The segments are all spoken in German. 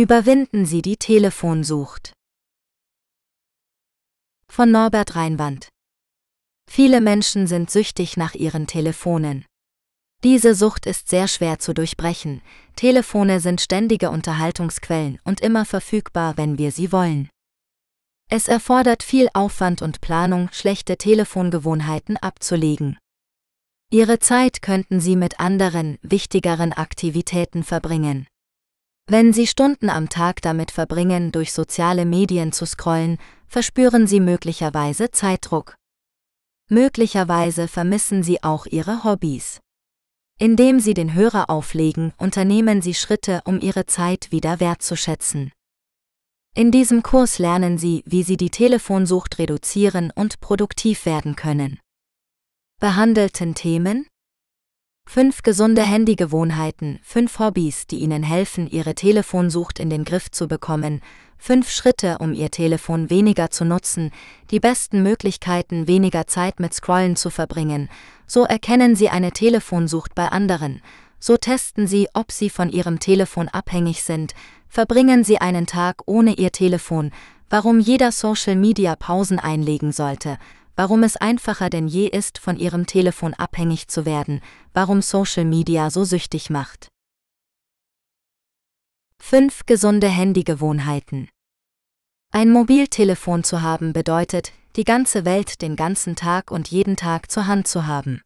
Überwinden Sie die Telefonsucht. Von Norbert Reinwand. Viele Menschen sind süchtig nach ihren Telefonen. Diese Sucht ist sehr schwer zu durchbrechen. Telefone sind ständige Unterhaltungsquellen und immer verfügbar, wenn wir sie wollen. Es erfordert viel Aufwand und Planung, schlechte Telefongewohnheiten abzulegen. Ihre Zeit könnten Sie mit anderen, wichtigeren Aktivitäten verbringen. Wenn Sie Stunden am Tag damit verbringen, durch soziale Medien zu scrollen, verspüren Sie möglicherweise Zeitdruck. Möglicherweise vermissen Sie auch Ihre Hobbys. Indem Sie den Hörer auflegen, unternehmen Sie Schritte, um Ihre Zeit wieder wertzuschätzen. In diesem Kurs lernen Sie, wie Sie die Telefonsucht reduzieren und produktiv werden können. Behandelten Themen Fünf gesunde Handygewohnheiten, fünf Hobbys, die Ihnen helfen, Ihre Telefonsucht in den Griff zu bekommen, fünf Schritte, um Ihr Telefon weniger zu nutzen, die besten Möglichkeiten, weniger Zeit mit Scrollen zu verbringen, so erkennen Sie eine Telefonsucht bei anderen, so testen Sie, ob Sie von Ihrem Telefon abhängig sind, verbringen Sie einen Tag ohne Ihr Telefon, warum jeder Social Media Pausen einlegen sollte, warum es einfacher denn je ist, von ihrem Telefon abhängig zu werden, warum Social Media so süchtig macht. 5 gesunde Handygewohnheiten. Ein Mobiltelefon zu haben bedeutet, die ganze Welt den ganzen Tag und jeden Tag zur Hand zu haben.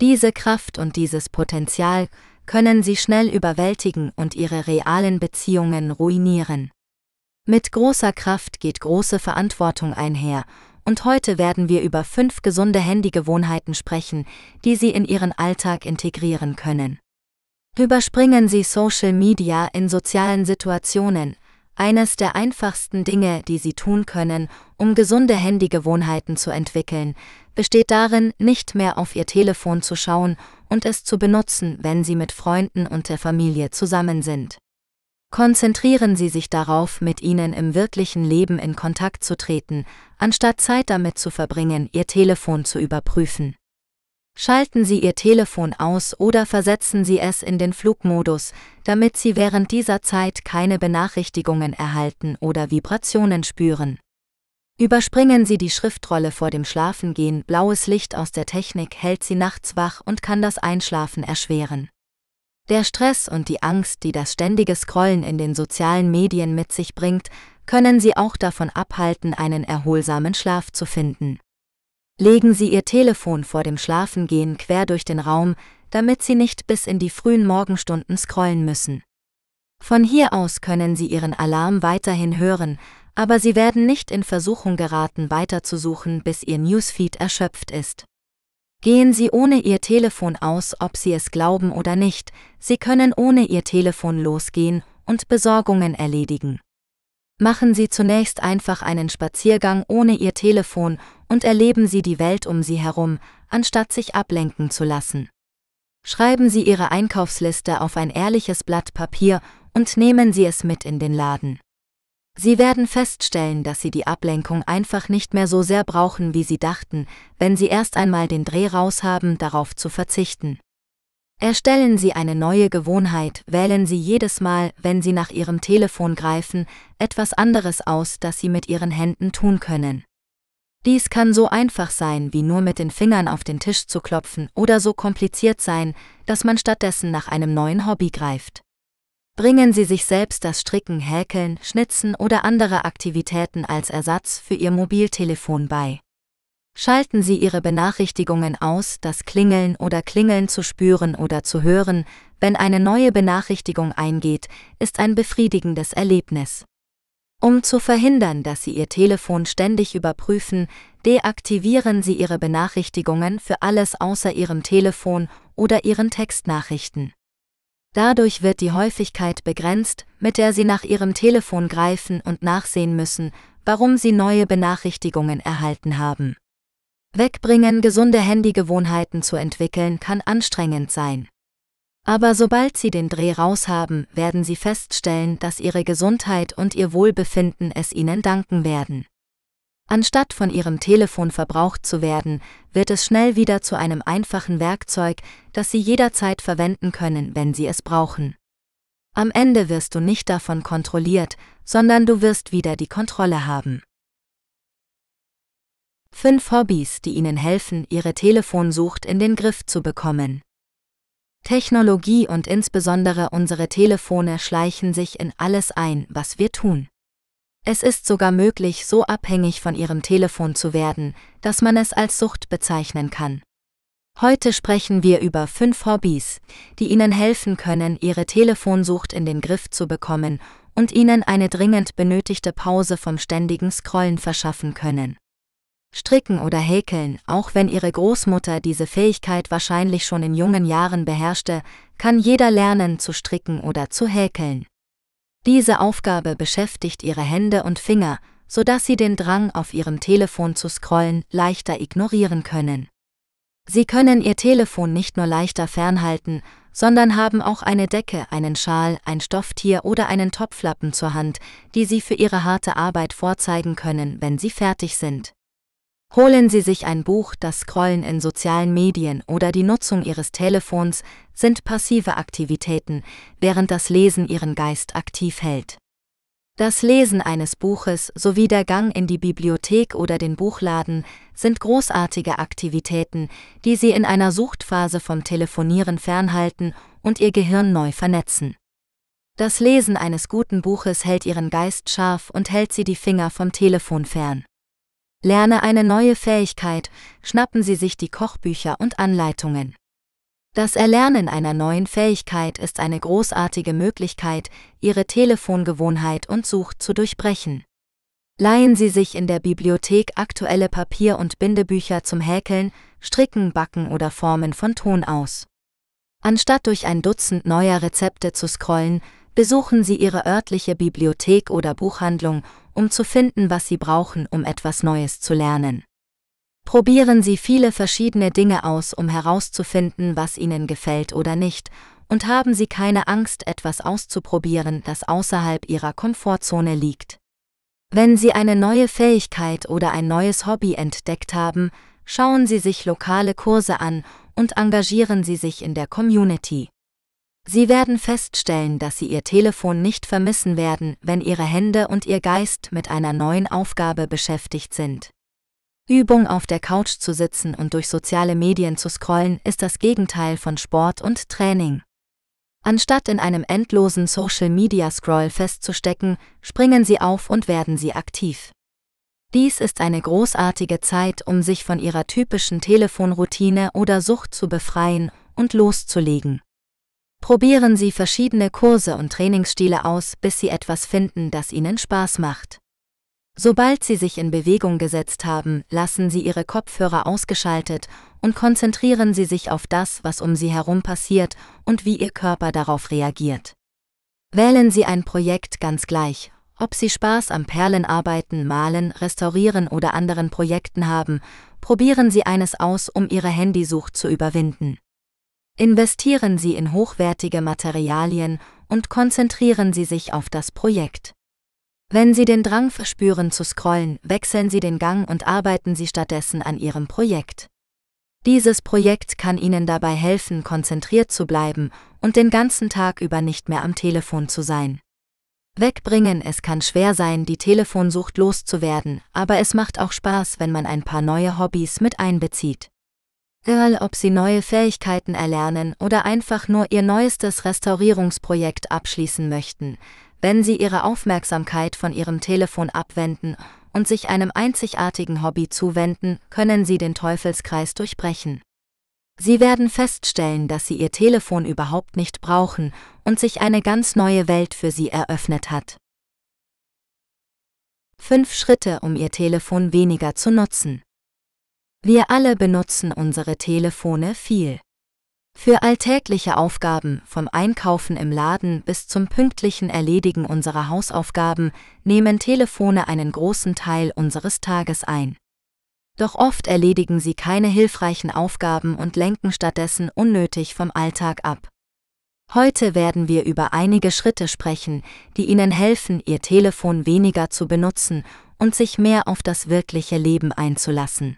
Diese Kraft und dieses Potenzial können sie schnell überwältigen und ihre realen Beziehungen ruinieren. Mit großer Kraft geht große Verantwortung einher, und heute werden wir über fünf gesunde Handygewohnheiten sprechen, die Sie in Ihren Alltag integrieren können. Überspringen Sie Social Media in sozialen Situationen, eines der einfachsten Dinge, die Sie tun können, um gesunde Handygewohnheiten zu entwickeln, besteht darin, nicht mehr auf Ihr Telefon zu schauen und es zu benutzen, wenn Sie mit Freunden und der Familie zusammen sind. Konzentrieren Sie sich darauf, mit ihnen im wirklichen Leben in Kontakt zu treten, anstatt Zeit damit zu verbringen, Ihr Telefon zu überprüfen. Schalten Sie Ihr Telefon aus oder versetzen Sie es in den Flugmodus, damit Sie während dieser Zeit keine Benachrichtigungen erhalten oder Vibrationen spüren. Überspringen Sie die Schriftrolle vor dem Schlafengehen, blaues Licht aus der Technik hält Sie nachts wach und kann das Einschlafen erschweren. Der Stress und die Angst, die das ständige Scrollen in den sozialen Medien mit sich bringt, können Sie auch davon abhalten, einen erholsamen Schlaf zu finden. Legen Sie Ihr Telefon vor dem Schlafengehen quer durch den Raum, damit Sie nicht bis in die frühen Morgenstunden scrollen müssen. Von hier aus können Sie Ihren Alarm weiterhin hören, aber Sie werden nicht in Versuchung geraten, weiterzusuchen, bis Ihr Newsfeed erschöpft ist. Gehen Sie ohne Ihr Telefon aus, ob Sie es glauben oder nicht, Sie können ohne Ihr Telefon losgehen und Besorgungen erledigen. Machen Sie zunächst einfach einen Spaziergang ohne Ihr Telefon und erleben Sie die Welt um Sie herum, anstatt sich ablenken zu lassen. Schreiben Sie Ihre Einkaufsliste auf ein ehrliches Blatt Papier und nehmen Sie es mit in den Laden. Sie werden feststellen, dass Sie die Ablenkung einfach nicht mehr so sehr brauchen, wie Sie dachten, wenn Sie erst einmal den Dreh raus haben, darauf zu verzichten. Erstellen Sie eine neue Gewohnheit, wählen Sie jedes Mal, wenn Sie nach Ihrem Telefon greifen, etwas anderes aus, das Sie mit Ihren Händen tun können. Dies kann so einfach sein, wie nur mit den Fingern auf den Tisch zu klopfen, oder so kompliziert sein, dass man stattdessen nach einem neuen Hobby greift. Bringen Sie sich selbst das Stricken, Häkeln, Schnitzen oder andere Aktivitäten als Ersatz für Ihr Mobiltelefon bei. Schalten Sie Ihre Benachrichtigungen aus, das Klingeln oder Klingeln zu spüren oder zu hören, wenn eine neue Benachrichtigung eingeht, ist ein befriedigendes Erlebnis. Um zu verhindern, dass Sie Ihr Telefon ständig überprüfen, deaktivieren Sie Ihre Benachrichtigungen für alles außer Ihrem Telefon oder Ihren Textnachrichten. Dadurch wird die Häufigkeit begrenzt, mit der Sie nach Ihrem Telefon greifen und nachsehen müssen, warum Sie neue Benachrichtigungen erhalten haben. Wegbringen gesunde Handygewohnheiten zu entwickeln kann anstrengend sein. Aber sobald Sie den Dreh raus haben, werden Sie feststellen, dass Ihre Gesundheit und Ihr Wohlbefinden es Ihnen danken werden. Anstatt von Ihrem Telefon verbraucht zu werden, wird es schnell wieder zu einem einfachen Werkzeug, das Sie jederzeit verwenden können, wenn Sie es brauchen. Am Ende wirst du nicht davon kontrolliert, sondern du wirst wieder die Kontrolle haben. 5 Hobbys, die Ihnen helfen, Ihre Telefonsucht in den Griff zu bekommen. Technologie und insbesondere unsere Telefone schleichen sich in alles ein, was wir tun. Es ist sogar möglich, so abhängig von Ihrem Telefon zu werden, dass man es als Sucht bezeichnen kann. Heute sprechen wir über fünf Hobbys, die Ihnen helfen können, Ihre Telefonsucht in den Griff zu bekommen und Ihnen eine dringend benötigte Pause vom ständigen Scrollen verschaffen können. Stricken oder Häkeln, auch wenn Ihre Großmutter diese Fähigkeit wahrscheinlich schon in jungen Jahren beherrschte, kann jeder lernen zu stricken oder zu häkeln. Diese Aufgabe beschäftigt Ihre Hände und Finger, sodass Sie den Drang auf Ihrem Telefon zu scrollen leichter ignorieren können. Sie können Ihr Telefon nicht nur leichter fernhalten, sondern haben auch eine Decke, einen Schal, ein Stofftier oder einen Topflappen zur Hand, die Sie für Ihre harte Arbeit vorzeigen können, wenn Sie fertig sind. Holen Sie sich ein Buch, das Scrollen in sozialen Medien oder die Nutzung Ihres Telefons sind passive Aktivitäten, während das Lesen Ihren Geist aktiv hält. Das Lesen eines Buches sowie der Gang in die Bibliothek oder den Buchladen sind großartige Aktivitäten, die Sie in einer Suchtphase vom Telefonieren fernhalten und Ihr Gehirn neu vernetzen. Das Lesen eines guten Buches hält Ihren Geist scharf und hält Sie die Finger vom Telefon fern. Lerne eine neue Fähigkeit, schnappen Sie sich die Kochbücher und Anleitungen. Das Erlernen einer neuen Fähigkeit ist eine großartige Möglichkeit, Ihre Telefongewohnheit und Sucht zu durchbrechen. Leihen Sie sich in der Bibliothek aktuelle Papier- und Bindebücher zum Häkeln, Stricken, Backen oder Formen von Ton aus. Anstatt durch ein Dutzend neuer Rezepte zu scrollen, besuchen Sie Ihre örtliche Bibliothek oder Buchhandlung, um zu finden, was Sie brauchen, um etwas Neues zu lernen. Probieren Sie viele verschiedene Dinge aus, um herauszufinden, was Ihnen gefällt oder nicht, und haben Sie keine Angst, etwas auszuprobieren, das außerhalb Ihrer Komfortzone liegt. Wenn Sie eine neue Fähigkeit oder ein neues Hobby entdeckt haben, schauen Sie sich lokale Kurse an und engagieren Sie sich in der Community. Sie werden feststellen, dass Sie Ihr Telefon nicht vermissen werden, wenn Ihre Hände und Ihr Geist mit einer neuen Aufgabe beschäftigt sind. Übung auf der Couch zu sitzen und durch soziale Medien zu scrollen ist das Gegenteil von Sport und Training. Anstatt in einem endlosen Social-Media-Scroll festzustecken, springen Sie auf und werden Sie aktiv. Dies ist eine großartige Zeit, um sich von Ihrer typischen Telefonroutine oder Sucht zu befreien und loszulegen. Probieren Sie verschiedene Kurse und Trainingsstile aus, bis Sie etwas finden, das Ihnen Spaß macht. Sobald Sie sich in Bewegung gesetzt haben, lassen Sie Ihre Kopfhörer ausgeschaltet und konzentrieren Sie sich auf das, was um Sie herum passiert und wie Ihr Körper darauf reagiert. Wählen Sie ein Projekt ganz gleich, ob Sie Spaß am Perlenarbeiten, Malen, Restaurieren oder anderen Projekten haben, probieren Sie eines aus, um Ihre Handysucht zu überwinden. Investieren Sie in hochwertige Materialien und konzentrieren Sie sich auf das Projekt. Wenn Sie den Drang verspüren zu scrollen, wechseln Sie den Gang und arbeiten Sie stattdessen an Ihrem Projekt. Dieses Projekt kann Ihnen dabei helfen, konzentriert zu bleiben und den ganzen Tag über nicht mehr am Telefon zu sein. Wegbringen, es kann schwer sein, die Telefonsucht loszuwerden, aber es macht auch Spaß, wenn man ein paar neue Hobbys mit einbezieht. Egal ob Sie neue Fähigkeiten erlernen oder einfach nur Ihr neuestes Restaurierungsprojekt abschließen möchten, wenn Sie Ihre Aufmerksamkeit von Ihrem Telefon abwenden und sich einem einzigartigen Hobby zuwenden, können Sie den Teufelskreis durchbrechen. Sie werden feststellen, dass Sie Ihr Telefon überhaupt nicht brauchen und sich eine ganz neue Welt für Sie eröffnet hat. Fünf Schritte, um Ihr Telefon weniger zu nutzen. Wir alle benutzen unsere Telefone viel. Für alltägliche Aufgaben, vom Einkaufen im Laden bis zum pünktlichen Erledigen unserer Hausaufgaben, nehmen Telefone einen großen Teil unseres Tages ein. Doch oft erledigen sie keine hilfreichen Aufgaben und lenken stattdessen unnötig vom Alltag ab. Heute werden wir über einige Schritte sprechen, die Ihnen helfen, Ihr Telefon weniger zu benutzen und sich mehr auf das wirkliche Leben einzulassen.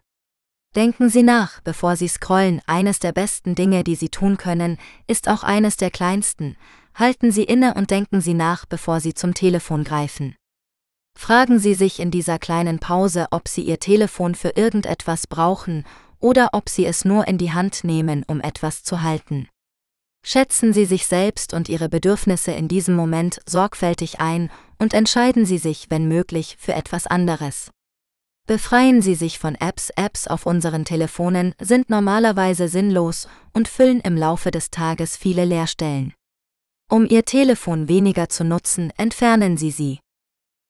Denken Sie nach, bevor Sie scrollen, eines der besten Dinge, die Sie tun können, ist auch eines der kleinsten, halten Sie inne und denken Sie nach, bevor Sie zum Telefon greifen. Fragen Sie sich in dieser kleinen Pause, ob Sie Ihr Telefon für irgendetwas brauchen oder ob Sie es nur in die Hand nehmen, um etwas zu halten. Schätzen Sie sich selbst und Ihre Bedürfnisse in diesem Moment sorgfältig ein und entscheiden Sie sich, wenn möglich, für etwas anderes. Befreien Sie sich von Apps. Apps auf unseren Telefonen sind normalerweise sinnlos und füllen im Laufe des Tages viele Leerstellen. Um Ihr Telefon weniger zu nutzen, entfernen Sie sie.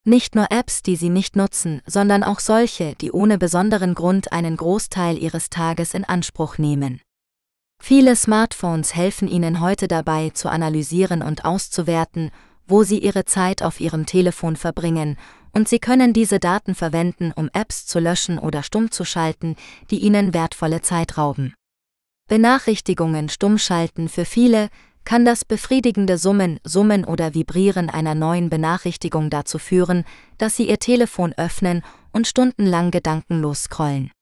Nicht nur Apps, die Sie nicht nutzen, sondern auch solche, die ohne besonderen Grund einen Großteil Ihres Tages in Anspruch nehmen. Viele Smartphones helfen Ihnen heute dabei zu analysieren und auszuwerten, wo Sie Ihre Zeit auf Ihrem Telefon verbringen und Sie können diese Daten verwenden, um Apps zu löschen oder stumm zu schalten, die Ihnen wertvolle Zeit rauben. Benachrichtigungen stumm schalten für viele kann das befriedigende Summen, Summen oder Vibrieren einer neuen Benachrichtigung dazu führen, dass Sie Ihr Telefon öffnen und stundenlang gedankenlos scrollen.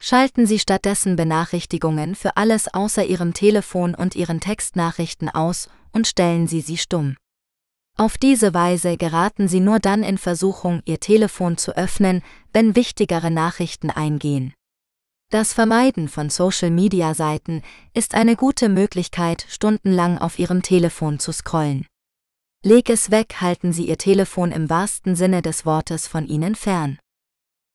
Schalten Sie stattdessen Benachrichtigungen für alles außer Ihrem Telefon und Ihren Textnachrichten aus und stellen Sie sie stumm. Auf diese Weise geraten Sie nur dann in Versuchung, Ihr Telefon zu öffnen, wenn wichtigere Nachrichten eingehen. Das Vermeiden von Social-Media-Seiten ist eine gute Möglichkeit, stundenlang auf Ihrem Telefon zu scrollen. Leg es weg, halten Sie Ihr Telefon im wahrsten Sinne des Wortes von Ihnen fern.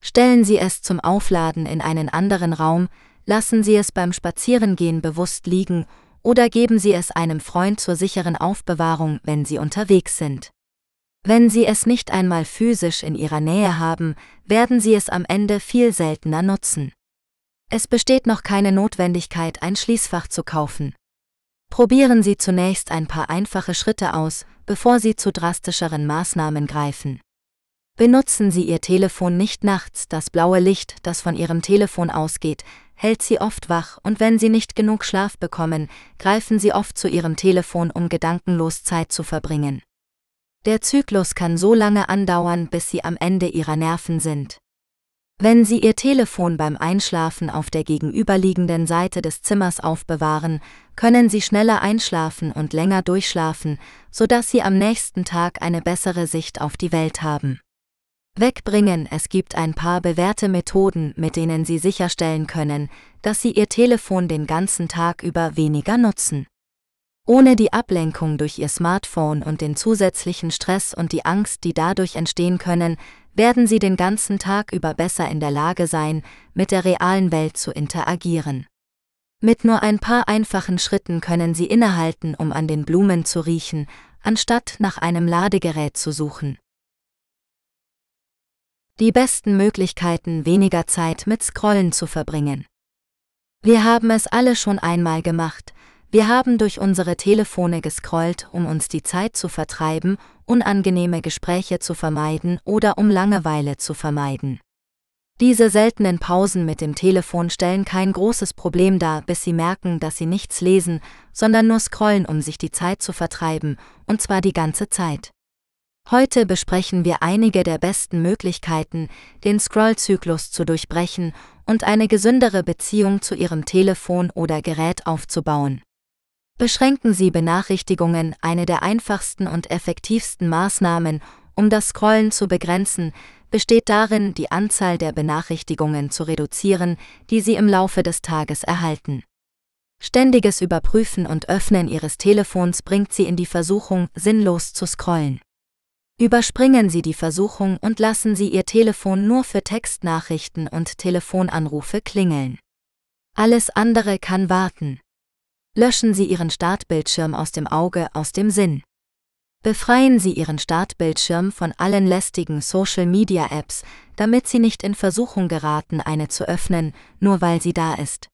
Stellen Sie es zum Aufladen in einen anderen Raum, lassen Sie es beim Spazierengehen bewusst liegen oder geben Sie es einem Freund zur sicheren Aufbewahrung, wenn Sie unterwegs sind. Wenn Sie es nicht einmal physisch in Ihrer Nähe haben, werden Sie es am Ende viel seltener nutzen. Es besteht noch keine Notwendigkeit, ein Schließfach zu kaufen. Probieren Sie zunächst ein paar einfache Schritte aus, bevor Sie zu drastischeren Maßnahmen greifen. Benutzen Sie Ihr Telefon nicht nachts, das blaue Licht, das von Ihrem Telefon ausgeht, hält sie oft wach und wenn sie nicht genug Schlaf bekommen, greifen sie oft zu ihrem Telefon, um gedankenlos Zeit zu verbringen. Der Zyklus kann so lange andauern, bis sie am Ende ihrer Nerven sind. Wenn Sie Ihr Telefon beim Einschlafen auf der gegenüberliegenden Seite des Zimmers aufbewahren, können Sie schneller einschlafen und länger durchschlafen, sodass Sie am nächsten Tag eine bessere Sicht auf die Welt haben. Wegbringen. Es gibt ein paar bewährte Methoden, mit denen Sie sicherstellen können, dass Sie Ihr Telefon den ganzen Tag über weniger nutzen. Ohne die Ablenkung durch Ihr Smartphone und den zusätzlichen Stress und die Angst, die dadurch entstehen können, werden Sie den ganzen Tag über besser in der Lage sein, mit der realen Welt zu interagieren. Mit nur ein paar einfachen Schritten können Sie innehalten, um an den Blumen zu riechen, anstatt nach einem Ladegerät zu suchen. Die besten Möglichkeiten, weniger Zeit mit Scrollen zu verbringen. Wir haben es alle schon einmal gemacht. Wir haben durch unsere Telefone gescrollt, um uns die Zeit zu vertreiben, unangenehme Gespräche zu vermeiden oder um Langeweile zu vermeiden. Diese seltenen Pausen mit dem Telefon stellen kein großes Problem dar, bis Sie merken, dass Sie nichts lesen, sondern nur scrollen, um sich die Zeit zu vertreiben, und zwar die ganze Zeit. Heute besprechen wir einige der besten Möglichkeiten, den Scrollzyklus zu durchbrechen und eine gesündere Beziehung zu Ihrem Telefon oder Gerät aufzubauen. Beschränken Sie Benachrichtigungen, eine der einfachsten und effektivsten Maßnahmen, um das Scrollen zu begrenzen, besteht darin, die Anzahl der Benachrichtigungen zu reduzieren, die Sie im Laufe des Tages erhalten. Ständiges Überprüfen und Öffnen Ihres Telefons bringt Sie in die Versuchung, sinnlos zu scrollen. Überspringen Sie die Versuchung und lassen Sie Ihr Telefon nur für Textnachrichten und Telefonanrufe klingeln. Alles andere kann warten. Löschen Sie Ihren Startbildschirm aus dem Auge, aus dem Sinn. Befreien Sie Ihren Startbildschirm von allen lästigen Social-Media-Apps, damit Sie nicht in Versuchung geraten, eine zu öffnen, nur weil sie da ist.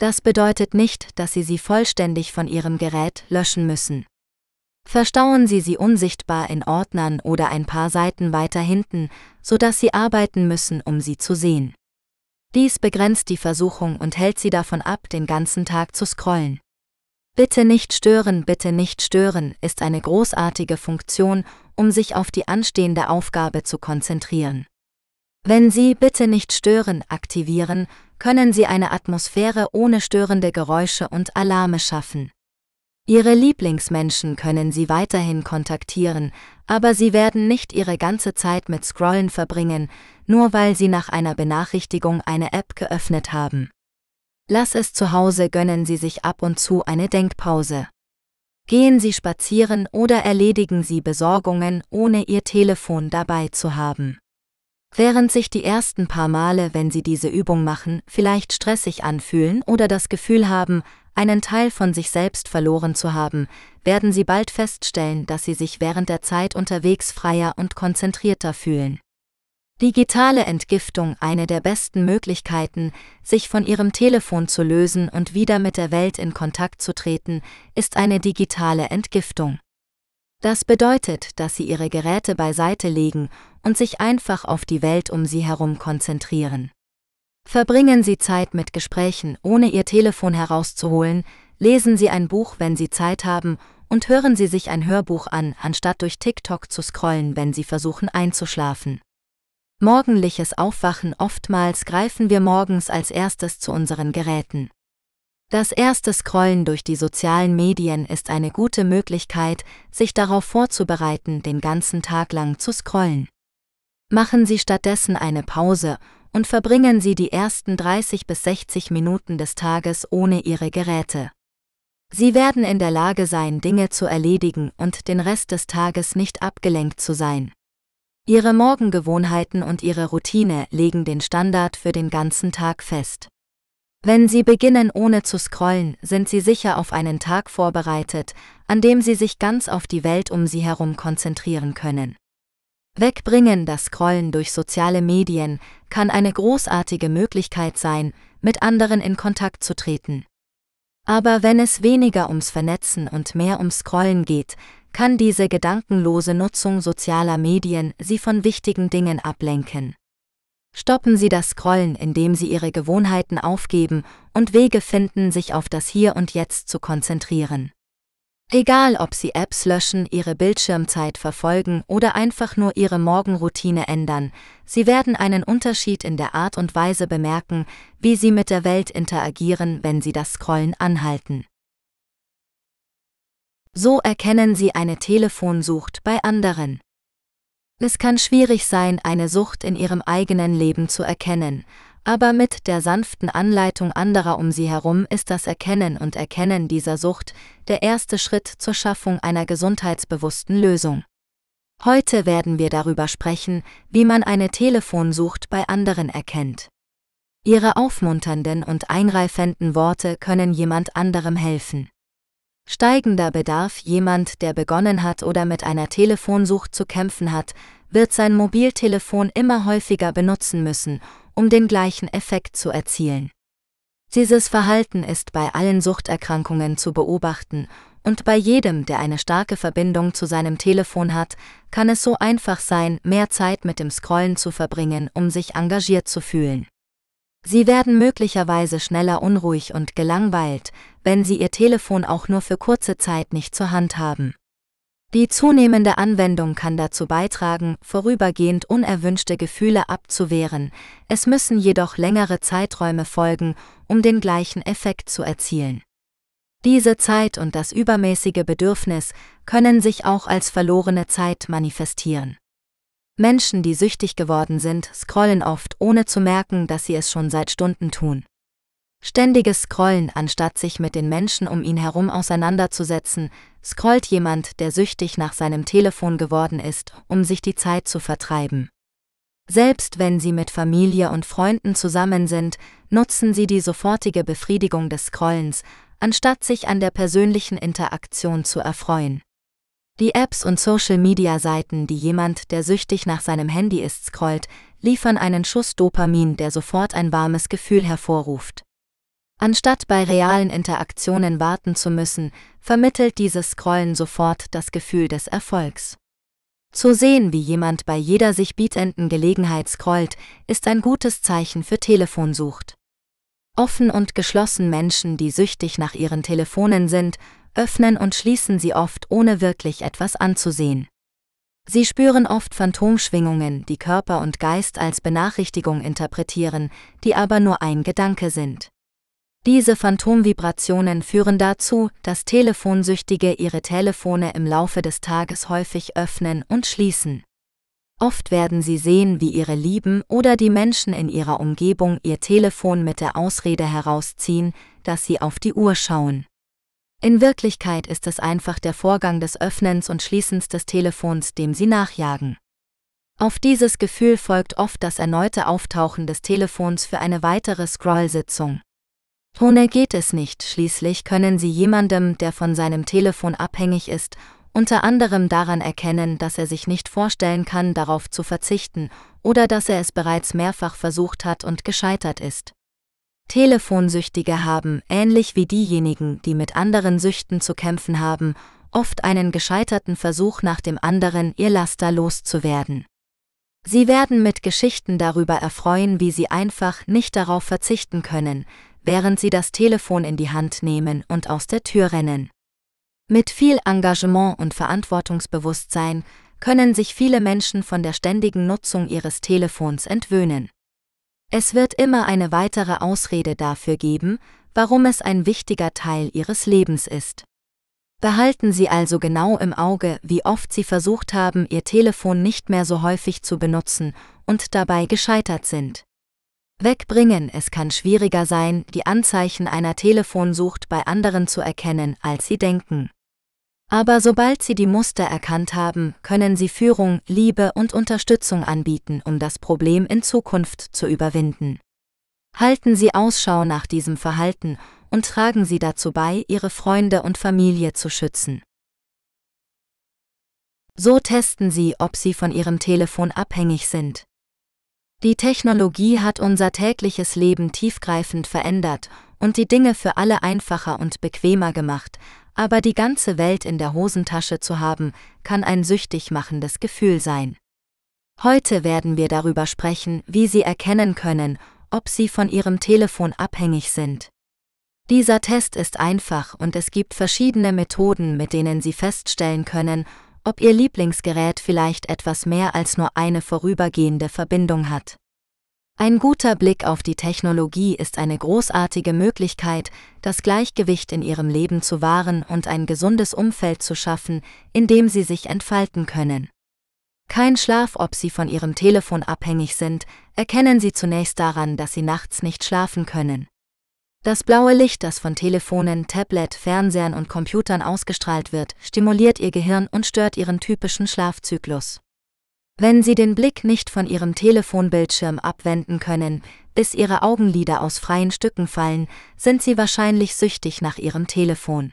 Das bedeutet nicht, dass Sie sie vollständig von Ihrem Gerät löschen müssen. Verstauen Sie sie unsichtbar in Ordnern oder ein paar Seiten weiter hinten, sodass Sie arbeiten müssen, um sie zu sehen. Dies begrenzt die Versuchung und hält Sie davon ab, den ganzen Tag zu scrollen. Bitte nicht stören, bitte nicht stören ist eine großartige Funktion, um sich auf die anstehende Aufgabe zu konzentrieren. Wenn Sie Bitte nicht stören aktivieren, können Sie eine Atmosphäre ohne störende Geräusche und Alarme schaffen. Ihre Lieblingsmenschen können Sie weiterhin kontaktieren, aber Sie werden nicht Ihre ganze Zeit mit Scrollen verbringen, nur weil Sie nach einer Benachrichtigung eine App geöffnet haben. Lass es zu Hause gönnen Sie sich ab und zu eine Denkpause. Gehen Sie spazieren oder erledigen Sie Besorgungen, ohne Ihr Telefon dabei zu haben. Während sich die ersten paar Male, wenn Sie diese Übung machen, vielleicht stressig anfühlen oder das Gefühl haben, einen Teil von sich selbst verloren zu haben, werden Sie bald feststellen, dass Sie sich während der Zeit unterwegs freier und konzentrierter fühlen. Digitale Entgiftung eine der besten Möglichkeiten, sich von Ihrem Telefon zu lösen und wieder mit der Welt in Kontakt zu treten, ist eine digitale Entgiftung. Das bedeutet, dass Sie Ihre Geräte beiseite legen und sich einfach auf die Welt um Sie herum konzentrieren. Verbringen Sie Zeit mit Gesprächen, ohne Ihr Telefon herauszuholen, lesen Sie ein Buch, wenn Sie Zeit haben, und hören Sie sich ein Hörbuch an, anstatt durch TikTok zu scrollen, wenn Sie versuchen einzuschlafen. Morgendliches Aufwachen Oftmals greifen wir morgens als erstes zu unseren Geräten. Das erste Scrollen durch die sozialen Medien ist eine gute Möglichkeit, sich darauf vorzubereiten, den ganzen Tag lang zu scrollen. Machen Sie stattdessen eine Pause und verbringen Sie die ersten 30 bis 60 Minuten des Tages ohne Ihre Geräte. Sie werden in der Lage sein, Dinge zu erledigen und den Rest des Tages nicht abgelenkt zu sein. Ihre Morgengewohnheiten und Ihre Routine legen den Standard für den ganzen Tag fest. Wenn Sie beginnen ohne zu scrollen, sind Sie sicher auf einen Tag vorbereitet, an dem Sie sich ganz auf die Welt um Sie herum konzentrieren können. Wegbringen das Scrollen durch soziale Medien kann eine großartige Möglichkeit sein, mit anderen in Kontakt zu treten. Aber wenn es weniger ums Vernetzen und mehr ums Scrollen geht, kann diese gedankenlose Nutzung sozialer Medien Sie von wichtigen Dingen ablenken. Stoppen Sie das Scrollen, indem Sie Ihre Gewohnheiten aufgeben und Wege finden, sich auf das Hier und Jetzt zu konzentrieren. Egal ob Sie Apps löschen, Ihre Bildschirmzeit verfolgen oder einfach nur Ihre Morgenroutine ändern, Sie werden einen Unterschied in der Art und Weise bemerken, wie Sie mit der Welt interagieren, wenn Sie das Scrollen anhalten. So erkennen Sie eine Telefonsucht bei anderen. Es kann schwierig sein, eine Sucht in Ihrem eigenen Leben zu erkennen, aber mit der sanften Anleitung anderer um sie herum ist das Erkennen und Erkennen dieser Sucht der erste Schritt zur Schaffung einer gesundheitsbewussten Lösung. Heute werden wir darüber sprechen, wie man eine Telefonsucht bei anderen erkennt. Ihre aufmunternden und eingreifenden Worte können jemand anderem helfen. Steigender Bedarf jemand, der begonnen hat oder mit einer Telefonsucht zu kämpfen hat, wird sein Mobiltelefon immer häufiger benutzen müssen, um den gleichen Effekt zu erzielen. Dieses Verhalten ist bei allen Suchterkrankungen zu beobachten, und bei jedem, der eine starke Verbindung zu seinem Telefon hat, kann es so einfach sein, mehr Zeit mit dem Scrollen zu verbringen, um sich engagiert zu fühlen. Sie werden möglicherweise schneller unruhig und gelangweilt, wenn Sie Ihr Telefon auch nur für kurze Zeit nicht zur Hand haben. Die zunehmende Anwendung kann dazu beitragen, vorübergehend unerwünschte Gefühle abzuwehren, es müssen jedoch längere Zeiträume folgen, um den gleichen Effekt zu erzielen. Diese Zeit und das übermäßige Bedürfnis können sich auch als verlorene Zeit manifestieren. Menschen, die süchtig geworden sind, scrollen oft, ohne zu merken, dass sie es schon seit Stunden tun. Ständiges Scrollen, anstatt sich mit den Menschen um ihn herum auseinanderzusetzen, scrollt jemand, der süchtig nach seinem Telefon geworden ist, um sich die Zeit zu vertreiben. Selbst wenn sie mit Familie und Freunden zusammen sind, nutzen sie die sofortige Befriedigung des Scrollens, anstatt sich an der persönlichen Interaktion zu erfreuen. Die Apps und Social-Media-Seiten, die jemand, der süchtig nach seinem Handy ist, scrollt, liefern einen Schuss Dopamin, der sofort ein warmes Gefühl hervorruft. Anstatt bei realen Interaktionen warten zu müssen, vermittelt dieses Scrollen sofort das Gefühl des Erfolgs. Zu sehen, wie jemand bei jeder sich bietenden Gelegenheit scrollt, ist ein gutes Zeichen für Telefonsucht. Offen und geschlossen Menschen, die süchtig nach ihren Telefonen sind, öffnen und schließen sie oft, ohne wirklich etwas anzusehen. Sie spüren oft Phantomschwingungen, die Körper und Geist als Benachrichtigung interpretieren, die aber nur ein Gedanke sind. Diese Phantomvibrationen führen dazu, dass Telefonsüchtige ihre Telefone im Laufe des Tages häufig öffnen und schließen. Oft werden sie sehen, wie ihre Lieben oder die Menschen in ihrer Umgebung ihr Telefon mit der Ausrede herausziehen, dass sie auf die Uhr schauen. In Wirklichkeit ist es einfach der Vorgang des Öffnens und Schließens des Telefons, dem sie nachjagen. Auf dieses Gefühl folgt oft das erneute Auftauchen des Telefons für eine weitere Scrollsitzung. Ohne geht es nicht, schließlich können Sie jemandem, der von seinem Telefon abhängig ist, unter anderem daran erkennen, dass er sich nicht vorstellen kann, darauf zu verzichten oder dass er es bereits mehrfach versucht hat und gescheitert ist. Telefonsüchtige haben, ähnlich wie diejenigen, die mit anderen Süchten zu kämpfen haben, oft einen gescheiterten Versuch nach dem anderen, ihr Laster loszuwerden. Sie werden mit Geschichten darüber erfreuen, wie sie einfach nicht darauf verzichten können, während sie das Telefon in die Hand nehmen und aus der Tür rennen. Mit viel Engagement und Verantwortungsbewusstsein können sich viele Menschen von der ständigen Nutzung ihres Telefons entwöhnen. Es wird immer eine weitere Ausrede dafür geben, warum es ein wichtiger Teil ihres Lebens ist. Behalten Sie also genau im Auge, wie oft Sie versucht haben, Ihr Telefon nicht mehr so häufig zu benutzen und dabei gescheitert sind. Wegbringen, es kann schwieriger sein, die Anzeichen einer Telefonsucht bei anderen zu erkennen, als Sie denken. Aber sobald Sie die Muster erkannt haben, können Sie Führung, Liebe und Unterstützung anbieten, um das Problem in Zukunft zu überwinden. Halten Sie Ausschau nach diesem Verhalten und tragen Sie dazu bei, Ihre Freunde und Familie zu schützen. So testen Sie, ob Sie von Ihrem Telefon abhängig sind. Die Technologie hat unser tägliches Leben tiefgreifend verändert und die Dinge für alle einfacher und bequemer gemacht, aber die ganze Welt in der Hosentasche zu haben, kann ein süchtig machendes Gefühl sein. Heute werden wir darüber sprechen, wie Sie erkennen können, ob Sie von Ihrem Telefon abhängig sind. Dieser Test ist einfach und es gibt verschiedene Methoden, mit denen Sie feststellen können, ob Ihr Lieblingsgerät vielleicht etwas mehr als nur eine vorübergehende Verbindung hat. Ein guter Blick auf die Technologie ist eine großartige Möglichkeit, das Gleichgewicht in Ihrem Leben zu wahren und ein gesundes Umfeld zu schaffen, in dem Sie sich entfalten können. Kein Schlaf, ob Sie von Ihrem Telefon abhängig sind, erkennen Sie zunächst daran, dass Sie nachts nicht schlafen können. Das blaue Licht, das von Telefonen, Tablet, Fernsehern und Computern ausgestrahlt wird, stimuliert Ihr Gehirn und stört Ihren typischen Schlafzyklus. Wenn Sie den Blick nicht von Ihrem Telefonbildschirm abwenden können, bis Ihre Augenlider aus freien Stücken fallen, sind Sie wahrscheinlich süchtig nach Ihrem Telefon.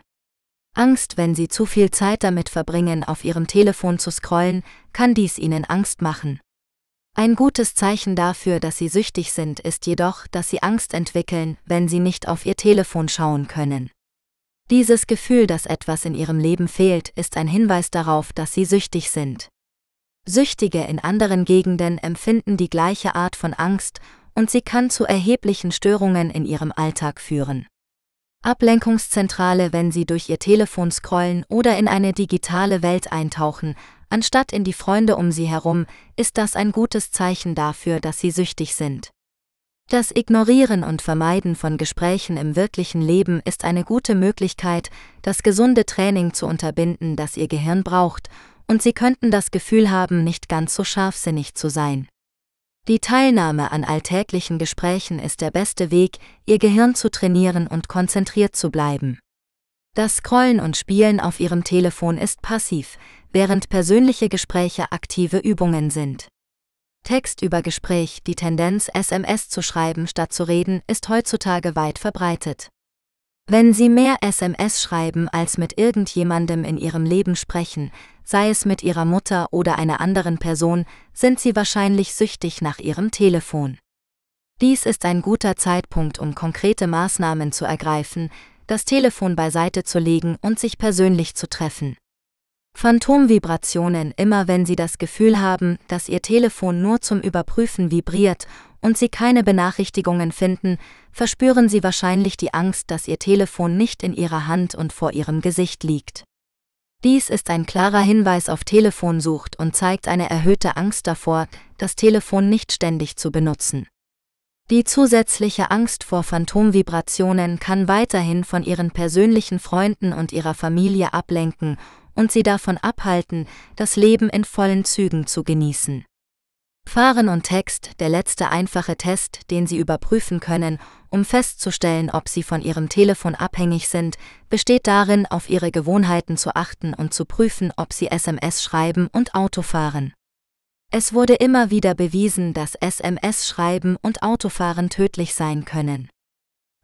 Angst, wenn Sie zu viel Zeit damit verbringen, auf Ihrem Telefon zu scrollen, kann dies Ihnen Angst machen. Ein gutes Zeichen dafür, dass sie süchtig sind, ist jedoch, dass sie Angst entwickeln, wenn sie nicht auf ihr Telefon schauen können. Dieses Gefühl, dass etwas in ihrem Leben fehlt, ist ein Hinweis darauf, dass sie süchtig sind. Süchtige in anderen Gegenden empfinden die gleiche Art von Angst und sie kann zu erheblichen Störungen in ihrem Alltag führen. Ablenkungszentrale, wenn sie durch ihr Telefon scrollen oder in eine digitale Welt eintauchen, anstatt in die Freunde um sie herum, ist das ein gutes Zeichen dafür, dass sie süchtig sind. Das Ignorieren und Vermeiden von Gesprächen im wirklichen Leben ist eine gute Möglichkeit, das gesunde Training zu unterbinden, das Ihr Gehirn braucht, und Sie könnten das Gefühl haben, nicht ganz so scharfsinnig zu sein. Die Teilnahme an alltäglichen Gesprächen ist der beste Weg, Ihr Gehirn zu trainieren und konzentriert zu bleiben. Das Scrollen und Spielen auf Ihrem Telefon ist passiv, während persönliche Gespräche aktive Übungen sind. Text über Gespräch, die Tendenz, SMS zu schreiben statt zu reden, ist heutzutage weit verbreitet. Wenn Sie mehr SMS schreiben als mit irgendjemandem in Ihrem Leben sprechen, sei es mit Ihrer Mutter oder einer anderen Person, sind Sie wahrscheinlich süchtig nach Ihrem Telefon. Dies ist ein guter Zeitpunkt, um konkrete Maßnahmen zu ergreifen, das Telefon beiseite zu legen und sich persönlich zu treffen. Phantomvibrationen immer wenn Sie das Gefühl haben, dass Ihr Telefon nur zum Überprüfen vibriert und Sie keine Benachrichtigungen finden, verspüren Sie wahrscheinlich die Angst, dass Ihr Telefon nicht in Ihrer Hand und vor Ihrem Gesicht liegt. Dies ist ein klarer Hinweis auf Telefonsucht und zeigt eine erhöhte Angst davor, das Telefon nicht ständig zu benutzen. Die zusätzliche Angst vor Phantomvibrationen kann weiterhin von ihren persönlichen Freunden und ihrer Familie ablenken und sie davon abhalten, das Leben in vollen Zügen zu genießen. Fahren und Text, der letzte einfache Test, den Sie überprüfen können, um festzustellen, ob Sie von Ihrem Telefon abhängig sind, besteht darin, auf Ihre Gewohnheiten zu achten und zu prüfen, ob Sie SMS schreiben und Auto fahren. Es wurde immer wieder bewiesen, dass SMS-Schreiben und Autofahren tödlich sein können.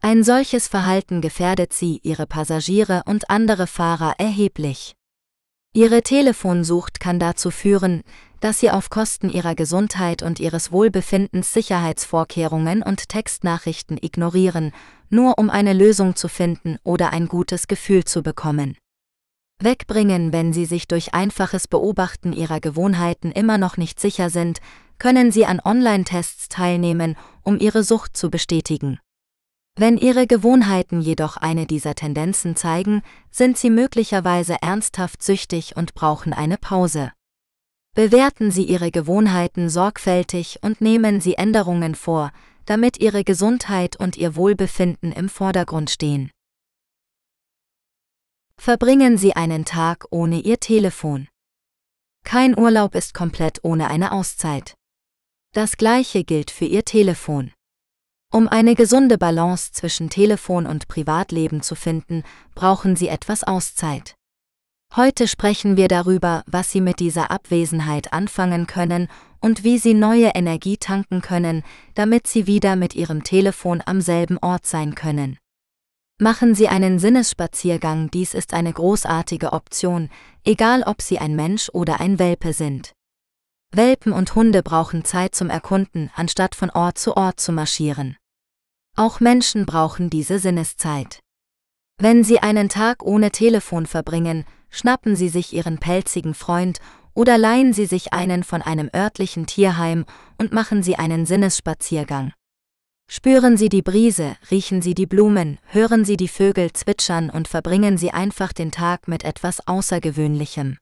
Ein solches Verhalten gefährdet Sie, Ihre Passagiere und andere Fahrer erheblich. Ihre Telefonsucht kann dazu führen, dass Sie auf Kosten Ihrer Gesundheit und Ihres Wohlbefindens Sicherheitsvorkehrungen und Textnachrichten ignorieren, nur um eine Lösung zu finden oder ein gutes Gefühl zu bekommen. Wegbringen, wenn Sie sich durch einfaches Beobachten Ihrer Gewohnheiten immer noch nicht sicher sind, können Sie an Online-Tests teilnehmen, um Ihre Sucht zu bestätigen. Wenn Ihre Gewohnheiten jedoch eine dieser Tendenzen zeigen, sind Sie möglicherweise ernsthaft süchtig und brauchen eine Pause. Bewerten Sie Ihre Gewohnheiten sorgfältig und nehmen Sie Änderungen vor, damit Ihre Gesundheit und Ihr Wohlbefinden im Vordergrund stehen. Verbringen Sie einen Tag ohne Ihr Telefon. Kein Urlaub ist komplett ohne eine Auszeit. Das gleiche gilt für Ihr Telefon. Um eine gesunde Balance zwischen Telefon und Privatleben zu finden, brauchen Sie etwas Auszeit. Heute sprechen wir darüber, was Sie mit dieser Abwesenheit anfangen können und wie Sie neue Energie tanken können, damit Sie wieder mit Ihrem Telefon am selben Ort sein können. Machen Sie einen Sinnesspaziergang, dies ist eine großartige Option, egal ob Sie ein Mensch oder ein Welpe sind. Welpen und Hunde brauchen Zeit zum Erkunden, anstatt von Ort zu Ort zu marschieren. Auch Menschen brauchen diese Sinneszeit. Wenn Sie einen Tag ohne Telefon verbringen, schnappen Sie sich Ihren pelzigen Freund oder leihen Sie sich einen von einem örtlichen Tierheim und machen Sie einen Sinnesspaziergang. Spüren Sie die Brise, riechen Sie die Blumen, hören Sie die Vögel zwitschern und verbringen Sie einfach den Tag mit etwas Außergewöhnlichem.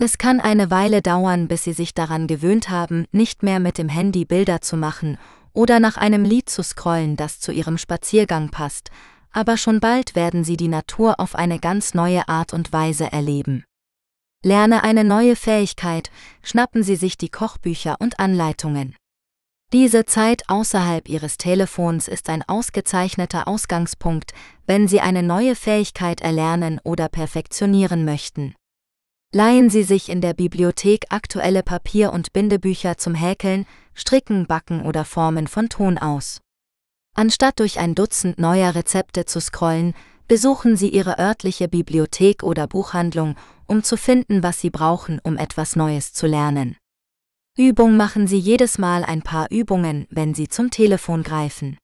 Es kann eine Weile dauern, bis Sie sich daran gewöhnt haben, nicht mehr mit dem Handy Bilder zu machen oder nach einem Lied zu scrollen, das zu Ihrem Spaziergang passt, aber schon bald werden Sie die Natur auf eine ganz neue Art und Weise erleben. Lerne eine neue Fähigkeit, schnappen Sie sich die Kochbücher und Anleitungen. Diese Zeit außerhalb Ihres Telefons ist ein ausgezeichneter Ausgangspunkt, wenn Sie eine neue Fähigkeit erlernen oder perfektionieren möchten. Leihen Sie sich in der Bibliothek aktuelle Papier- und Bindebücher zum Häkeln, Stricken, Backen oder Formen von Ton aus. Anstatt durch ein Dutzend neuer Rezepte zu scrollen, besuchen Sie Ihre örtliche Bibliothek oder Buchhandlung, um zu finden, was Sie brauchen, um etwas Neues zu lernen. Übung machen Sie jedes Mal ein paar Übungen, wenn Sie zum Telefon greifen.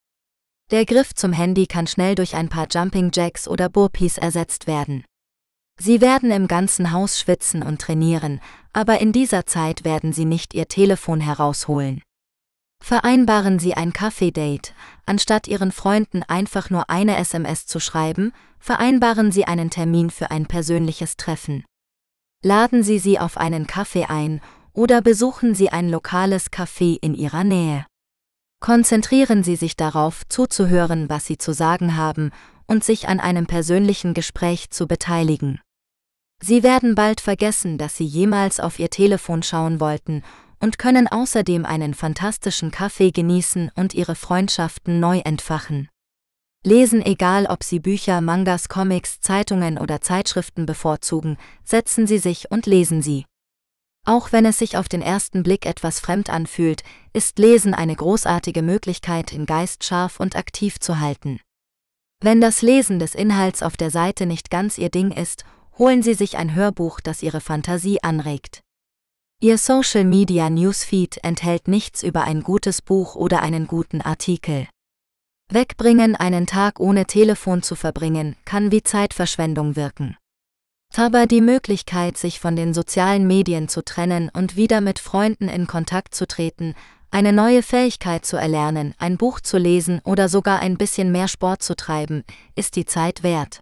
Der Griff zum Handy kann schnell durch ein paar Jumping Jacks oder Burpees ersetzt werden. Sie werden im ganzen Haus schwitzen und trainieren, aber in dieser Zeit werden Sie nicht Ihr Telefon herausholen. Vereinbaren Sie ein Kaffee-Date, anstatt Ihren Freunden einfach nur eine SMS zu schreiben, vereinbaren Sie einen Termin für ein persönliches Treffen. Laden Sie sie auf einen Kaffee ein oder besuchen Sie ein lokales Café in Ihrer Nähe. Konzentrieren Sie sich darauf, zuzuhören, was Sie zu sagen haben und sich an einem persönlichen Gespräch zu beteiligen. Sie werden bald vergessen, dass Sie jemals auf Ihr Telefon schauen wollten und können außerdem einen fantastischen Kaffee genießen und Ihre Freundschaften neu entfachen. Lesen egal ob Sie Bücher, Mangas, Comics, Zeitungen oder Zeitschriften bevorzugen, setzen Sie sich und lesen Sie. Auch wenn es sich auf den ersten Blick etwas fremd anfühlt, ist Lesen eine großartige Möglichkeit, den Geist scharf und aktiv zu halten. Wenn das Lesen des Inhalts auf der Seite nicht ganz Ihr Ding ist, holen Sie sich ein Hörbuch, das Ihre Fantasie anregt. Ihr Social Media Newsfeed enthält nichts über ein gutes Buch oder einen guten Artikel. Wegbringen, einen Tag ohne Telefon zu verbringen, kann wie Zeitverschwendung wirken. Aber die Möglichkeit, sich von den sozialen Medien zu trennen und wieder mit Freunden in Kontakt zu treten, eine neue Fähigkeit zu erlernen, ein Buch zu lesen oder sogar ein bisschen mehr Sport zu treiben, ist die Zeit wert.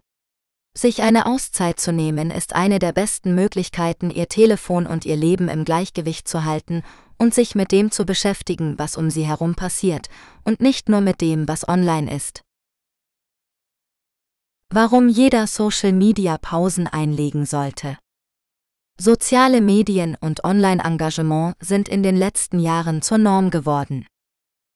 Sich eine Auszeit zu nehmen ist eine der besten Möglichkeiten, ihr Telefon und ihr Leben im Gleichgewicht zu halten und sich mit dem zu beschäftigen, was um sie herum passiert, und nicht nur mit dem, was online ist. Warum jeder Social Media Pausen einlegen sollte. Soziale Medien und Online-Engagement sind in den letzten Jahren zur Norm geworden.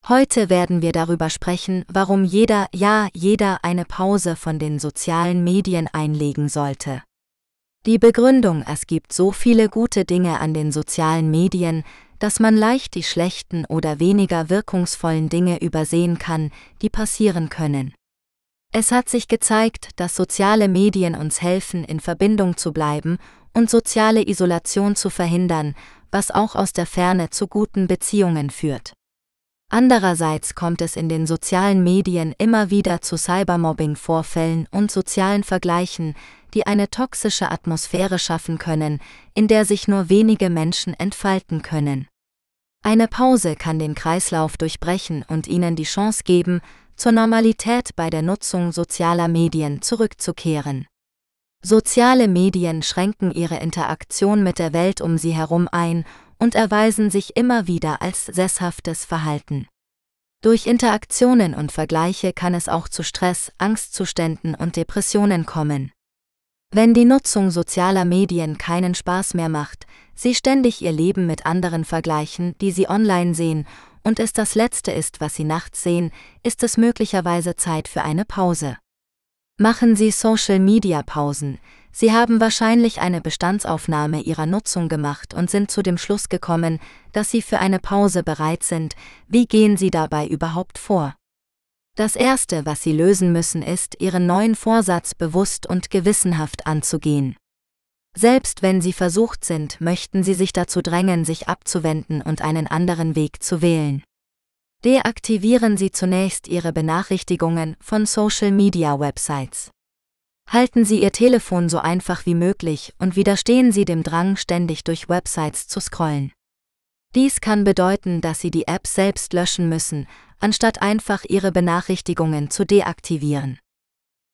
Heute werden wir darüber sprechen, warum jeder, ja, jeder eine Pause von den sozialen Medien einlegen sollte. Die Begründung, es gibt so viele gute Dinge an den sozialen Medien, dass man leicht die schlechten oder weniger wirkungsvollen Dinge übersehen kann, die passieren können. Es hat sich gezeigt, dass soziale Medien uns helfen, in Verbindung zu bleiben und soziale Isolation zu verhindern, was auch aus der Ferne zu guten Beziehungen führt. Andererseits kommt es in den sozialen Medien immer wieder zu Cybermobbing-Vorfällen und sozialen Vergleichen, die eine toxische Atmosphäre schaffen können, in der sich nur wenige Menschen entfalten können. Eine Pause kann den Kreislauf durchbrechen und ihnen die Chance geben, zur Normalität bei der Nutzung sozialer Medien zurückzukehren. Soziale Medien schränken ihre Interaktion mit der Welt um sie herum ein und erweisen sich immer wieder als sesshaftes Verhalten. Durch Interaktionen und Vergleiche kann es auch zu Stress, Angstzuständen und Depressionen kommen. Wenn die Nutzung sozialer Medien keinen Spaß mehr macht, sie ständig ihr Leben mit anderen vergleichen, die sie online sehen, und es das Letzte ist, was sie nachts sehen, ist es möglicherweise Zeit für eine Pause. Machen Sie Social-Media-Pausen. Sie haben wahrscheinlich eine Bestandsaufnahme Ihrer Nutzung gemacht und sind zu dem Schluss gekommen, dass Sie für eine Pause bereit sind. Wie gehen Sie dabei überhaupt vor? Das Erste, was Sie lösen müssen, ist, Ihren neuen Vorsatz bewusst und gewissenhaft anzugehen. Selbst wenn Sie versucht sind, möchten Sie sich dazu drängen, sich abzuwenden und einen anderen Weg zu wählen. Deaktivieren Sie zunächst Ihre Benachrichtigungen von Social-Media-Websites. Halten Sie Ihr Telefon so einfach wie möglich und widerstehen Sie dem Drang, ständig durch Websites zu scrollen. Dies kann bedeuten, dass Sie die App selbst löschen müssen, anstatt einfach Ihre Benachrichtigungen zu deaktivieren.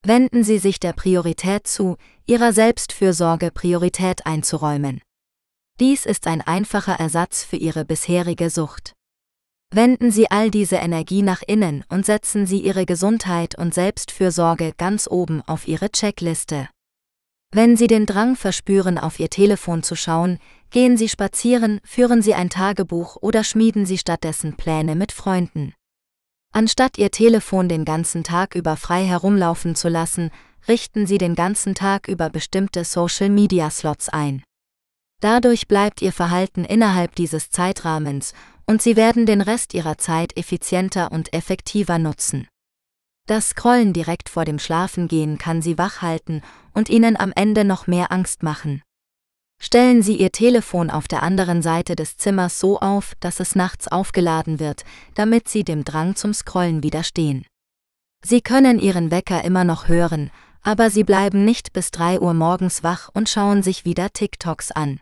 Wenden Sie sich der Priorität zu, Ihrer Selbstfürsorge Priorität einzuräumen. Dies ist ein einfacher Ersatz für Ihre bisherige Sucht. Wenden Sie all diese Energie nach innen und setzen Sie Ihre Gesundheit und Selbstfürsorge ganz oben auf Ihre Checkliste. Wenn Sie den Drang verspüren, auf Ihr Telefon zu schauen, gehen Sie spazieren, führen Sie ein Tagebuch oder schmieden Sie stattdessen Pläne mit Freunden. Anstatt Ihr Telefon den ganzen Tag über frei herumlaufen zu lassen, richten Sie den ganzen Tag über bestimmte Social-Media-Slots ein. Dadurch bleibt Ihr Verhalten innerhalb dieses Zeitrahmens und Sie werden den Rest Ihrer Zeit effizienter und effektiver nutzen. Das Scrollen direkt vor dem Schlafengehen kann Sie wach halten und Ihnen am Ende noch mehr Angst machen. Stellen Sie Ihr Telefon auf der anderen Seite des Zimmers so auf, dass es nachts aufgeladen wird, damit Sie dem Drang zum Scrollen widerstehen. Sie können Ihren Wecker immer noch hören, aber Sie bleiben nicht bis 3 Uhr morgens wach und schauen sich wieder TikToks an.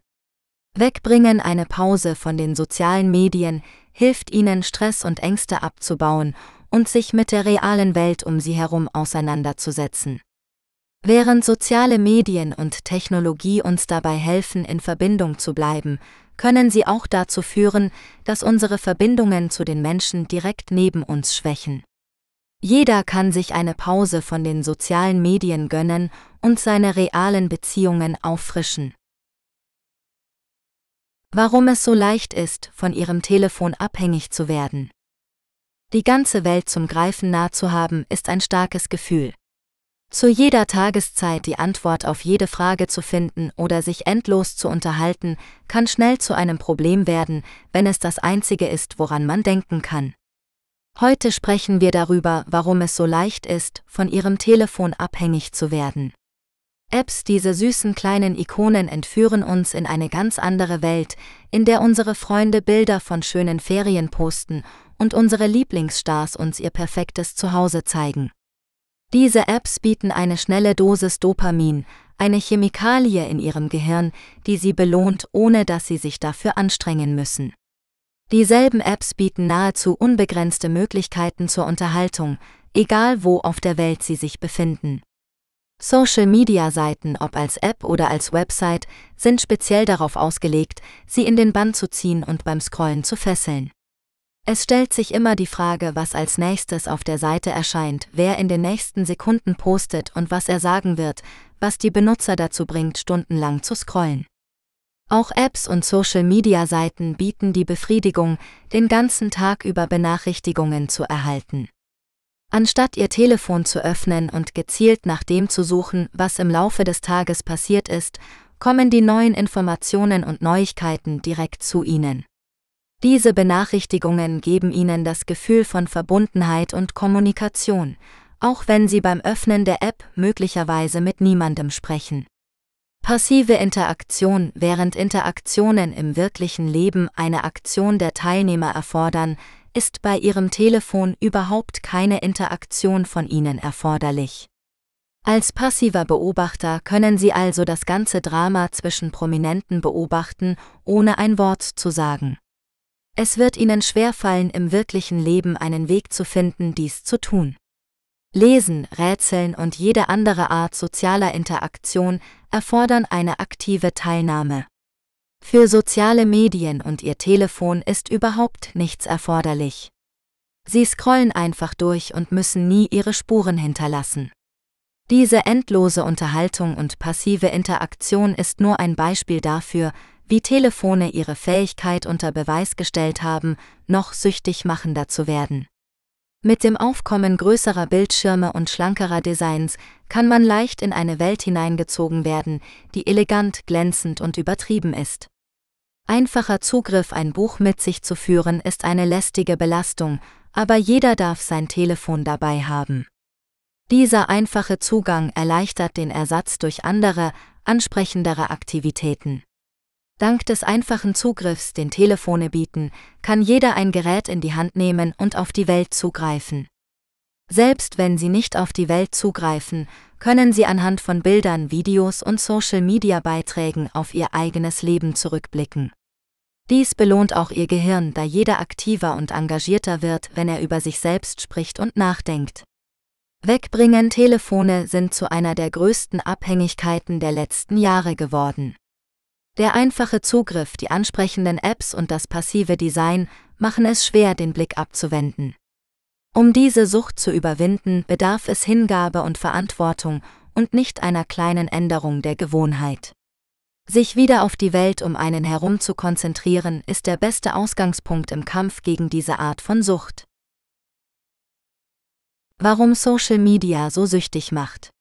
Wegbringen eine Pause von den sozialen Medien hilft ihnen Stress und Ängste abzubauen und sich mit der realen Welt um sie herum auseinanderzusetzen. Während soziale Medien und Technologie uns dabei helfen, in Verbindung zu bleiben, können sie auch dazu führen, dass unsere Verbindungen zu den Menschen direkt neben uns schwächen. Jeder kann sich eine Pause von den sozialen Medien gönnen und seine realen Beziehungen auffrischen. Warum es so leicht ist, von ihrem Telefon abhängig zu werden. Die ganze Welt zum Greifen nah zu haben, ist ein starkes Gefühl. Zu jeder Tageszeit die Antwort auf jede Frage zu finden oder sich endlos zu unterhalten, kann schnell zu einem Problem werden, wenn es das Einzige ist, woran man denken kann. Heute sprechen wir darüber, warum es so leicht ist, von Ihrem Telefon abhängig zu werden. Apps, diese süßen kleinen Ikonen entführen uns in eine ganz andere Welt, in der unsere Freunde Bilder von schönen Ferien posten und unsere Lieblingsstars uns ihr perfektes Zuhause zeigen. Diese Apps bieten eine schnelle Dosis Dopamin, eine Chemikalie in ihrem Gehirn, die sie belohnt, ohne dass sie sich dafür anstrengen müssen. Dieselben Apps bieten nahezu unbegrenzte Möglichkeiten zur Unterhaltung, egal wo auf der Welt sie sich befinden. Social-Media-Seiten, ob als App oder als Website, sind speziell darauf ausgelegt, sie in den Bann zu ziehen und beim Scrollen zu fesseln. Es stellt sich immer die Frage, was als nächstes auf der Seite erscheint, wer in den nächsten Sekunden postet und was er sagen wird, was die Benutzer dazu bringt, stundenlang zu scrollen. Auch Apps und Social-Media-Seiten bieten die Befriedigung, den ganzen Tag über Benachrichtigungen zu erhalten. Anstatt ihr Telefon zu öffnen und gezielt nach dem zu suchen, was im Laufe des Tages passiert ist, kommen die neuen Informationen und Neuigkeiten direkt zu Ihnen. Diese Benachrichtigungen geben Ihnen das Gefühl von Verbundenheit und Kommunikation, auch wenn Sie beim Öffnen der App möglicherweise mit niemandem sprechen. Passive Interaktion Während Interaktionen im wirklichen Leben eine Aktion der Teilnehmer erfordern, ist bei Ihrem Telefon überhaupt keine Interaktion von Ihnen erforderlich. Als passiver Beobachter können Sie also das ganze Drama zwischen Prominenten beobachten, ohne ein Wort zu sagen. Es wird Ihnen schwerfallen, im wirklichen Leben einen Weg zu finden, dies zu tun. Lesen, Rätseln und jede andere Art sozialer Interaktion erfordern eine aktive Teilnahme. Für soziale Medien und Ihr Telefon ist überhaupt nichts erforderlich. Sie scrollen einfach durch und müssen nie ihre Spuren hinterlassen. Diese endlose Unterhaltung und passive Interaktion ist nur ein Beispiel dafür, wie Telefone ihre Fähigkeit unter Beweis gestellt haben, noch süchtig machender zu werden. Mit dem Aufkommen größerer Bildschirme und schlankerer Designs kann man leicht in eine Welt hineingezogen werden, die elegant, glänzend und übertrieben ist. Einfacher Zugriff ein Buch mit sich zu führen ist eine lästige Belastung, aber jeder darf sein Telefon dabei haben. Dieser einfache Zugang erleichtert den Ersatz durch andere, ansprechendere Aktivitäten. Dank des einfachen Zugriffs, den Telefone bieten, kann jeder ein Gerät in die Hand nehmen und auf die Welt zugreifen. Selbst wenn Sie nicht auf die Welt zugreifen, können Sie anhand von Bildern, Videos und Social-Media-Beiträgen auf Ihr eigenes Leben zurückblicken. Dies belohnt auch Ihr Gehirn, da jeder aktiver und engagierter wird, wenn er über sich selbst spricht und nachdenkt. Wegbringen Telefone sind zu einer der größten Abhängigkeiten der letzten Jahre geworden. Der einfache Zugriff, die ansprechenden Apps und das passive Design machen es schwer, den Blick abzuwenden. Um diese Sucht zu überwinden, bedarf es Hingabe und Verantwortung und nicht einer kleinen Änderung der Gewohnheit. Sich wieder auf die Welt um einen herum zu konzentrieren, ist der beste Ausgangspunkt im Kampf gegen diese Art von Sucht. Warum Social Media so süchtig macht.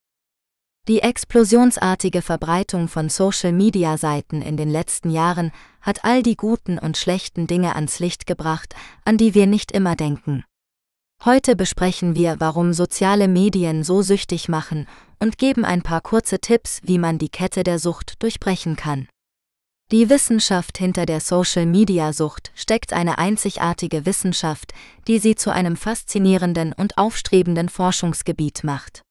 Die explosionsartige Verbreitung von Social-Media-Seiten in den letzten Jahren hat all die guten und schlechten Dinge ans Licht gebracht, an die wir nicht immer denken. Heute besprechen wir, warum soziale Medien so süchtig machen und geben ein paar kurze Tipps, wie man die Kette der Sucht durchbrechen kann. Die Wissenschaft hinter der Social-Media-Sucht steckt eine einzigartige Wissenschaft, die sie zu einem faszinierenden und aufstrebenden Forschungsgebiet macht.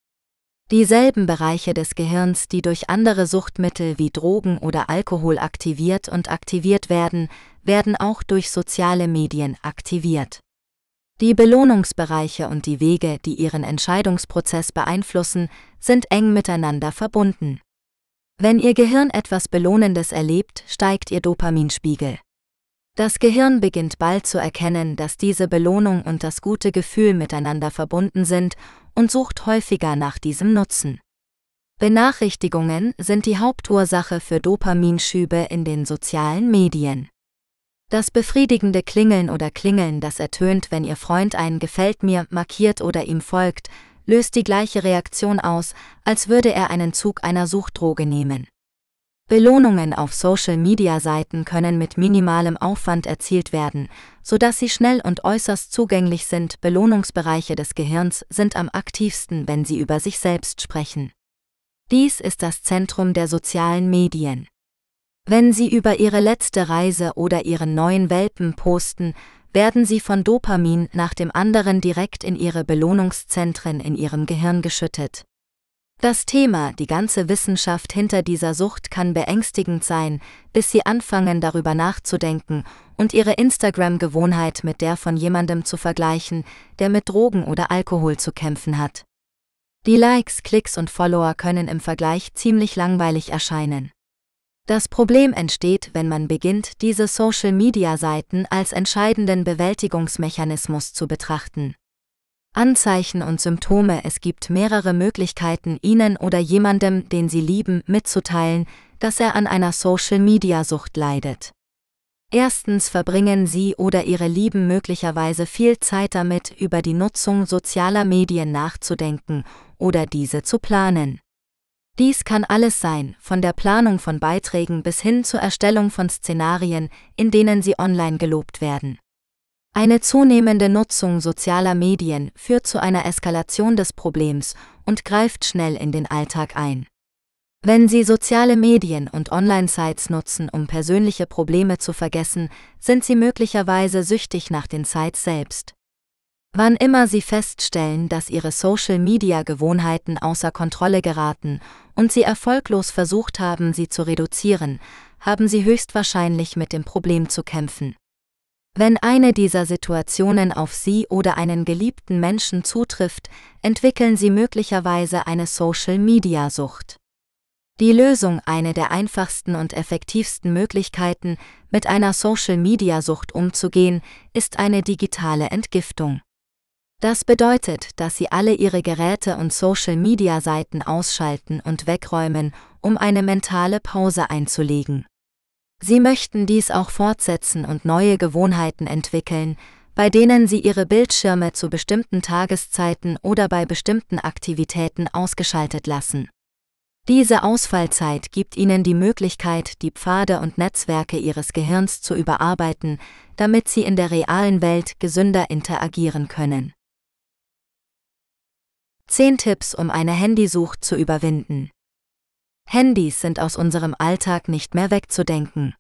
Dieselben Bereiche des Gehirns, die durch andere Suchtmittel wie Drogen oder Alkohol aktiviert und aktiviert werden, werden auch durch soziale Medien aktiviert. Die Belohnungsbereiche und die Wege, die ihren Entscheidungsprozess beeinflussen, sind eng miteinander verbunden. Wenn Ihr Gehirn etwas Belohnendes erlebt, steigt Ihr Dopaminspiegel. Das Gehirn beginnt bald zu erkennen, dass diese Belohnung und das gute Gefühl miteinander verbunden sind und sucht häufiger nach diesem Nutzen. Benachrichtigungen sind die Hauptursache für Dopaminschübe in den sozialen Medien. Das befriedigende Klingeln oder Klingeln, das ertönt, wenn Ihr Freund einen Gefällt mir markiert oder ihm folgt, löst die gleiche Reaktion aus, als würde er einen Zug einer Suchtdroge nehmen. Belohnungen auf Social-Media-Seiten können mit minimalem Aufwand erzielt werden, sodass sie schnell und äußerst zugänglich sind. Belohnungsbereiche des Gehirns sind am aktivsten, wenn sie über sich selbst sprechen. Dies ist das Zentrum der sozialen Medien. Wenn Sie über Ihre letzte Reise oder Ihren neuen Welpen posten, werden Sie von Dopamin nach dem anderen direkt in Ihre Belohnungszentren in Ihrem Gehirn geschüttet. Das Thema, die ganze Wissenschaft hinter dieser Sucht kann beängstigend sein, bis Sie anfangen darüber nachzudenken und Ihre Instagram-Gewohnheit mit der von jemandem zu vergleichen, der mit Drogen oder Alkohol zu kämpfen hat. Die Likes, Klicks und Follower können im Vergleich ziemlich langweilig erscheinen. Das Problem entsteht, wenn man beginnt, diese Social-Media-Seiten als entscheidenden Bewältigungsmechanismus zu betrachten. Anzeichen und Symptome Es gibt mehrere Möglichkeiten, Ihnen oder jemandem, den Sie lieben, mitzuteilen, dass er an einer Social-Media-Sucht leidet. Erstens verbringen Sie oder Ihre Lieben möglicherweise viel Zeit damit, über die Nutzung sozialer Medien nachzudenken oder diese zu planen. Dies kann alles sein, von der Planung von Beiträgen bis hin zur Erstellung von Szenarien, in denen sie online gelobt werden. Eine zunehmende Nutzung sozialer Medien führt zu einer Eskalation des Problems und greift schnell in den Alltag ein. Wenn Sie soziale Medien und Online-Sites nutzen, um persönliche Probleme zu vergessen, sind Sie möglicherweise süchtig nach den Sites selbst. Wann immer Sie feststellen, dass Ihre Social-Media-Gewohnheiten außer Kontrolle geraten und Sie erfolglos versucht haben, sie zu reduzieren, haben Sie höchstwahrscheinlich mit dem Problem zu kämpfen. Wenn eine dieser Situationen auf Sie oder einen geliebten Menschen zutrifft, entwickeln Sie möglicherweise eine Social-Media-Sucht. Die Lösung, eine der einfachsten und effektivsten Möglichkeiten, mit einer Social-Media-Sucht umzugehen, ist eine digitale Entgiftung. Das bedeutet, dass Sie alle Ihre Geräte und Social-Media-Seiten ausschalten und wegräumen, um eine mentale Pause einzulegen. Sie möchten dies auch fortsetzen und neue Gewohnheiten entwickeln, bei denen Sie Ihre Bildschirme zu bestimmten Tageszeiten oder bei bestimmten Aktivitäten ausgeschaltet lassen. Diese Ausfallzeit gibt Ihnen die Möglichkeit, die Pfade und Netzwerke Ihres Gehirns zu überarbeiten, damit Sie in der realen Welt gesünder interagieren können. 10 Tipps, um eine Handysucht zu überwinden. Handys sind aus unserem Alltag nicht mehr wegzudenken.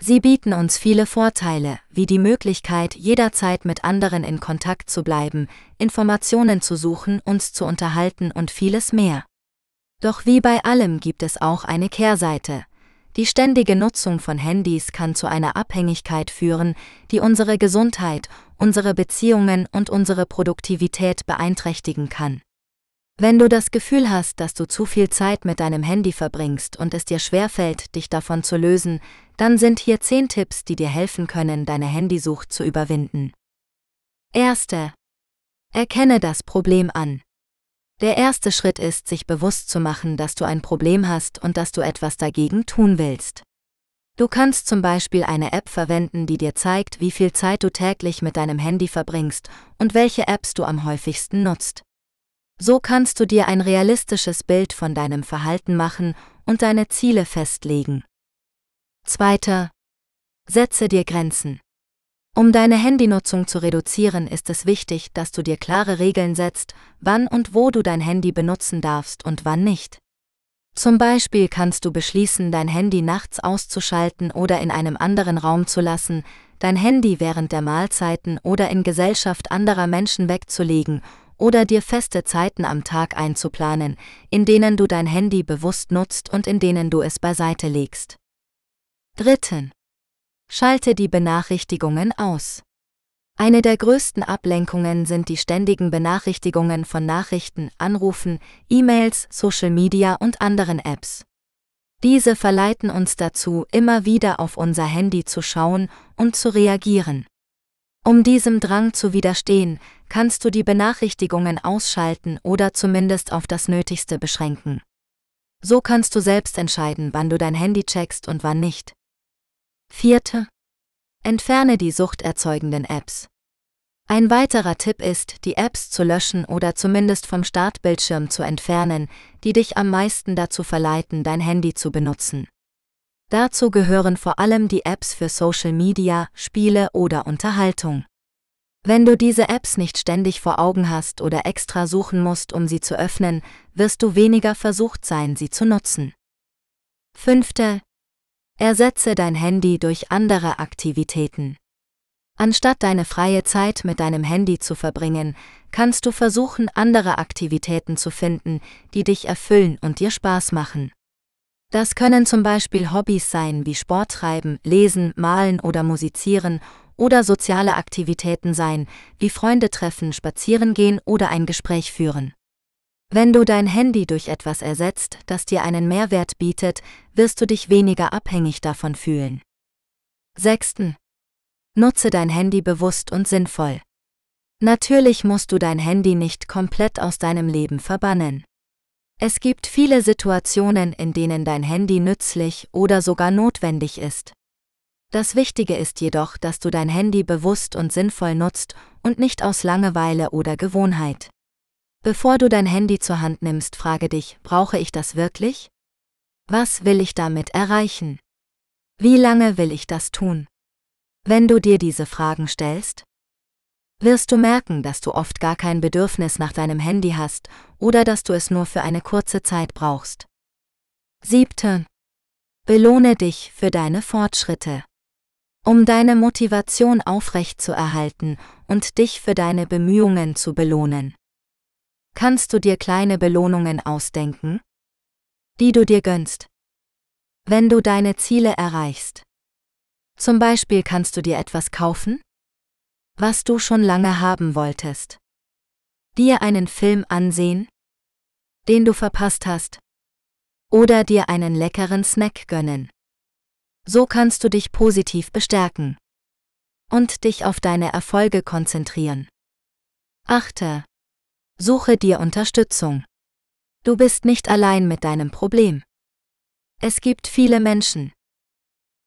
Sie bieten uns viele Vorteile, wie die Möglichkeit, jederzeit mit anderen in Kontakt zu bleiben, Informationen zu suchen, uns zu unterhalten und vieles mehr. Doch wie bei allem gibt es auch eine Kehrseite. Die ständige Nutzung von Handys kann zu einer Abhängigkeit führen, die unsere Gesundheit, unsere Beziehungen und unsere Produktivität beeinträchtigen kann. Wenn du das Gefühl hast, dass du zu viel Zeit mit deinem Handy verbringst und es dir schwerfällt, dich davon zu lösen, dann sind hier 10 Tipps, die dir helfen können, deine Handysucht zu überwinden. Erste. Erkenne das Problem an. Der erste Schritt ist, sich bewusst zu machen, dass du ein Problem hast und dass du etwas dagegen tun willst. Du kannst zum Beispiel eine App verwenden, die dir zeigt, wie viel Zeit du täglich mit deinem Handy verbringst und welche Apps du am häufigsten nutzt. So kannst du dir ein realistisches Bild von deinem Verhalten machen und deine Ziele festlegen. Zweiter. Setze dir Grenzen. Um deine Handynutzung zu reduzieren, ist es wichtig, dass du dir klare Regeln setzt, wann und wo du dein Handy benutzen darfst und wann nicht. Zum Beispiel kannst du beschließen, dein Handy nachts auszuschalten oder in einem anderen Raum zu lassen, dein Handy während der Mahlzeiten oder in Gesellschaft anderer Menschen wegzulegen oder dir feste Zeiten am Tag einzuplanen, in denen du dein Handy bewusst nutzt und in denen du es beiseite legst. Dritten. Schalte die Benachrichtigungen aus. Eine der größten Ablenkungen sind die ständigen Benachrichtigungen von Nachrichten, Anrufen, E-Mails, Social Media und anderen Apps. Diese verleiten uns dazu, immer wieder auf unser Handy zu schauen und zu reagieren. Um diesem Drang zu widerstehen, kannst du die Benachrichtigungen ausschalten oder zumindest auf das Nötigste beschränken. So kannst du selbst entscheiden, wann du dein Handy checkst und wann nicht. Vierte. Entferne die suchterzeugenden Apps. Ein weiterer Tipp ist, die Apps zu löschen oder zumindest vom Startbildschirm zu entfernen, die dich am meisten dazu verleiten, dein Handy zu benutzen. Dazu gehören vor allem die Apps für Social Media, Spiele oder Unterhaltung. Wenn du diese Apps nicht ständig vor Augen hast oder extra suchen musst, um sie zu öffnen, wirst du weniger versucht sein, sie zu nutzen. Fünfte. Ersetze dein Handy durch andere Aktivitäten. Anstatt deine freie Zeit mit deinem Handy zu verbringen, kannst du versuchen, andere Aktivitäten zu finden, die dich erfüllen und dir Spaß machen. Das können zum Beispiel Hobbys sein wie Sport treiben, lesen, malen oder musizieren oder soziale Aktivitäten sein, wie Freunde treffen, spazieren gehen oder ein Gespräch führen. Wenn du dein Handy durch etwas ersetzt, das dir einen Mehrwert bietet, wirst du dich weniger abhängig davon fühlen. 6. Nutze dein Handy bewusst und sinnvoll. Natürlich musst du dein Handy nicht komplett aus deinem Leben verbannen. Es gibt viele Situationen, in denen dein Handy nützlich oder sogar notwendig ist. Das Wichtige ist jedoch, dass du dein Handy bewusst und sinnvoll nutzt und nicht aus Langeweile oder Gewohnheit. Bevor du dein Handy zur Hand nimmst, frage dich, brauche ich das wirklich? Was will ich damit erreichen? Wie lange will ich das tun? Wenn du dir diese Fragen stellst, wirst du merken, dass du oft gar kein Bedürfnis nach deinem Handy hast oder dass du es nur für eine kurze Zeit brauchst. 7. Belohne dich für deine Fortschritte. Um deine Motivation aufrecht zu erhalten und dich für deine Bemühungen zu belohnen. Kannst du dir kleine Belohnungen ausdenken? Die du dir gönnst. Wenn du deine Ziele erreichst. Zum Beispiel kannst du dir etwas kaufen? Was du schon lange haben wolltest. Dir einen Film ansehen? Den du verpasst hast. Oder dir einen leckeren Snack gönnen. So kannst du dich positiv bestärken. Und dich auf deine Erfolge konzentrieren. Achte. Suche dir Unterstützung. Du bist nicht allein mit deinem Problem. Es gibt viele Menschen,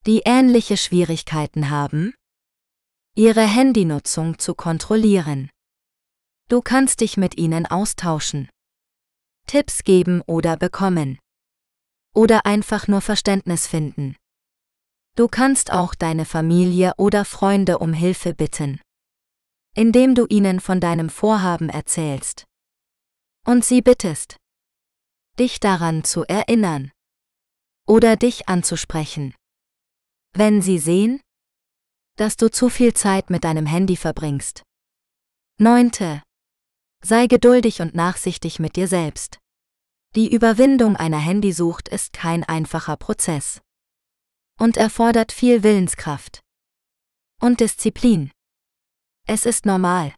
die ähnliche Schwierigkeiten haben, ihre Handynutzung zu kontrollieren. Du kannst dich mit ihnen austauschen, Tipps geben oder bekommen. Oder einfach nur Verständnis finden. Du kannst auch deine Familie oder Freunde um Hilfe bitten, indem du ihnen von deinem Vorhaben erzählst und sie bittest, dich daran zu erinnern oder dich anzusprechen. Wenn sie sehen, dass du zu viel Zeit mit deinem Handy verbringst. 9. Sei geduldig und nachsichtig mit dir selbst. Die Überwindung einer Handysucht ist kein einfacher Prozess und erfordert viel Willenskraft und Disziplin. Es ist normal,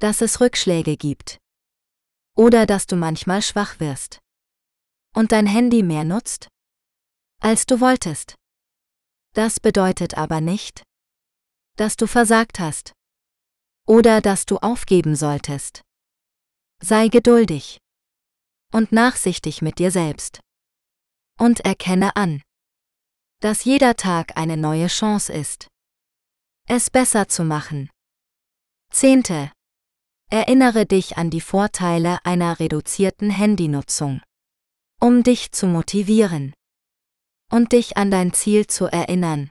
dass es Rückschläge gibt oder dass du manchmal schwach wirst und dein Handy mehr nutzt, als du wolltest. Das bedeutet aber nicht, dass du versagt hast oder dass du aufgeben solltest. Sei geduldig und nachsichtig mit dir selbst und erkenne an, dass jeder Tag eine neue Chance ist. Es besser zu machen. Zehnte. Erinnere dich an die Vorteile einer reduzierten Handynutzung. Um dich zu motivieren und dich an dein Ziel zu erinnern,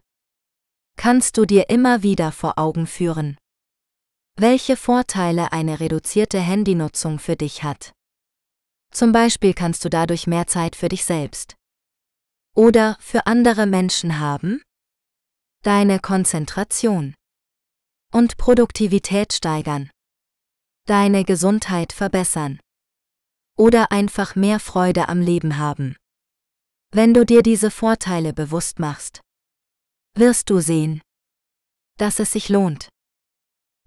kannst du dir immer wieder vor Augen führen, welche Vorteile eine reduzierte Handynutzung für dich hat. Zum Beispiel kannst du dadurch mehr Zeit für dich selbst, oder für andere Menschen haben? Deine Konzentration und Produktivität steigern. Deine Gesundheit verbessern. Oder einfach mehr Freude am Leben haben. Wenn du dir diese Vorteile bewusst machst, wirst du sehen, dass es sich lohnt,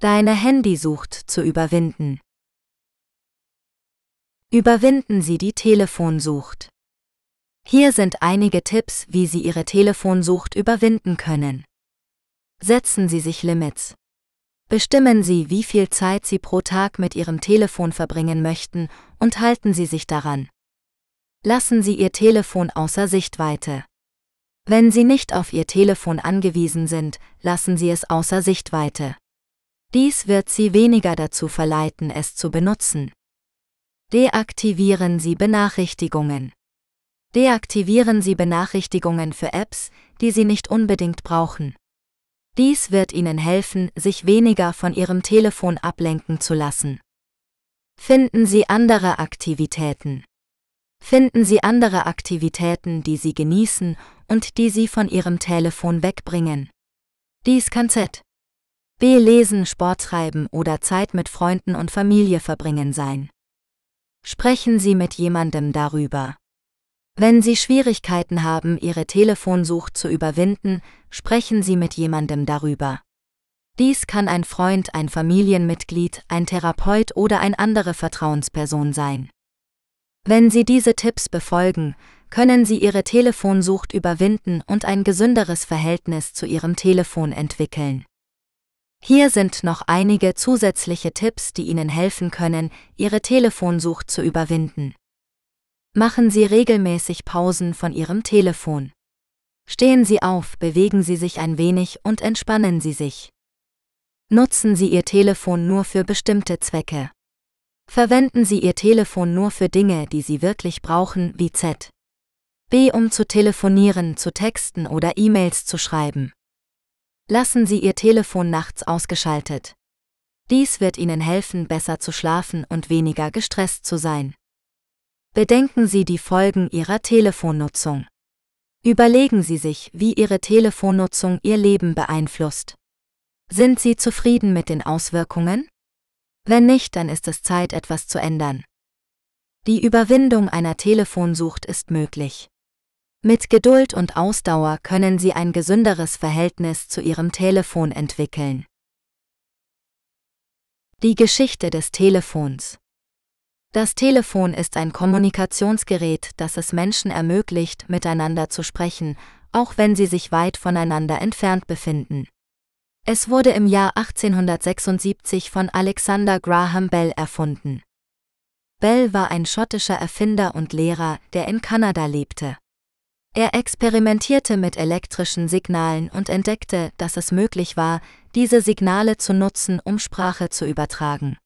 deine Handysucht zu überwinden. Überwinden Sie die Telefonsucht. Hier sind einige Tipps, wie Sie Ihre Telefonsucht überwinden können. Setzen Sie sich Limits. Bestimmen Sie, wie viel Zeit Sie pro Tag mit Ihrem Telefon verbringen möchten und halten Sie sich daran. Lassen Sie Ihr Telefon außer Sichtweite. Wenn Sie nicht auf Ihr Telefon angewiesen sind, lassen Sie es außer Sichtweite. Dies wird Sie weniger dazu verleiten, es zu benutzen. Deaktivieren Sie Benachrichtigungen. Deaktivieren Sie Benachrichtigungen für Apps, die Sie nicht unbedingt brauchen. Dies wird Ihnen helfen, sich weniger von Ihrem Telefon ablenken zu lassen. Finden Sie andere Aktivitäten. Finden Sie andere Aktivitäten, die Sie genießen und die Sie von Ihrem Telefon wegbringen. Dies kann Z. B. Lesen, Sport treiben oder Zeit mit Freunden und Familie verbringen sein. Sprechen Sie mit jemandem darüber. Wenn Sie Schwierigkeiten haben, Ihre Telefonsucht zu überwinden, sprechen Sie mit jemandem darüber. Dies kann ein Freund, ein Familienmitglied, ein Therapeut oder eine andere Vertrauensperson sein. Wenn Sie diese Tipps befolgen, können Sie Ihre Telefonsucht überwinden und ein gesünderes Verhältnis zu Ihrem Telefon entwickeln. Hier sind noch einige zusätzliche Tipps, die Ihnen helfen können, Ihre Telefonsucht zu überwinden. Machen Sie regelmäßig Pausen von Ihrem Telefon. Stehen Sie auf, bewegen Sie sich ein wenig und entspannen Sie sich. Nutzen Sie Ihr Telefon nur für bestimmte Zwecke. Verwenden Sie Ihr Telefon nur für Dinge, die Sie wirklich brauchen, wie Z. B. Um zu telefonieren, zu texten oder E-Mails zu schreiben. Lassen Sie Ihr Telefon nachts ausgeschaltet. Dies wird Ihnen helfen, besser zu schlafen und weniger gestresst zu sein. Bedenken Sie die Folgen Ihrer Telefonnutzung. Überlegen Sie sich, wie Ihre Telefonnutzung Ihr Leben beeinflusst. Sind Sie zufrieden mit den Auswirkungen? Wenn nicht, dann ist es Zeit, etwas zu ändern. Die Überwindung einer Telefonsucht ist möglich. Mit Geduld und Ausdauer können Sie ein gesünderes Verhältnis zu Ihrem Telefon entwickeln. Die Geschichte des Telefons Das Telefon ist ein Kommunikationsgerät, das es Menschen ermöglicht, miteinander zu sprechen, auch wenn sie sich weit voneinander entfernt befinden. Es wurde im Jahr 1876 von Alexander Graham Bell erfunden. Bell war ein schottischer Erfinder und Lehrer, der in Kanada lebte. Er experimentierte mit elektrischen Signalen und entdeckte, dass es möglich war, diese Signale zu nutzen, um Sprache zu übertragen.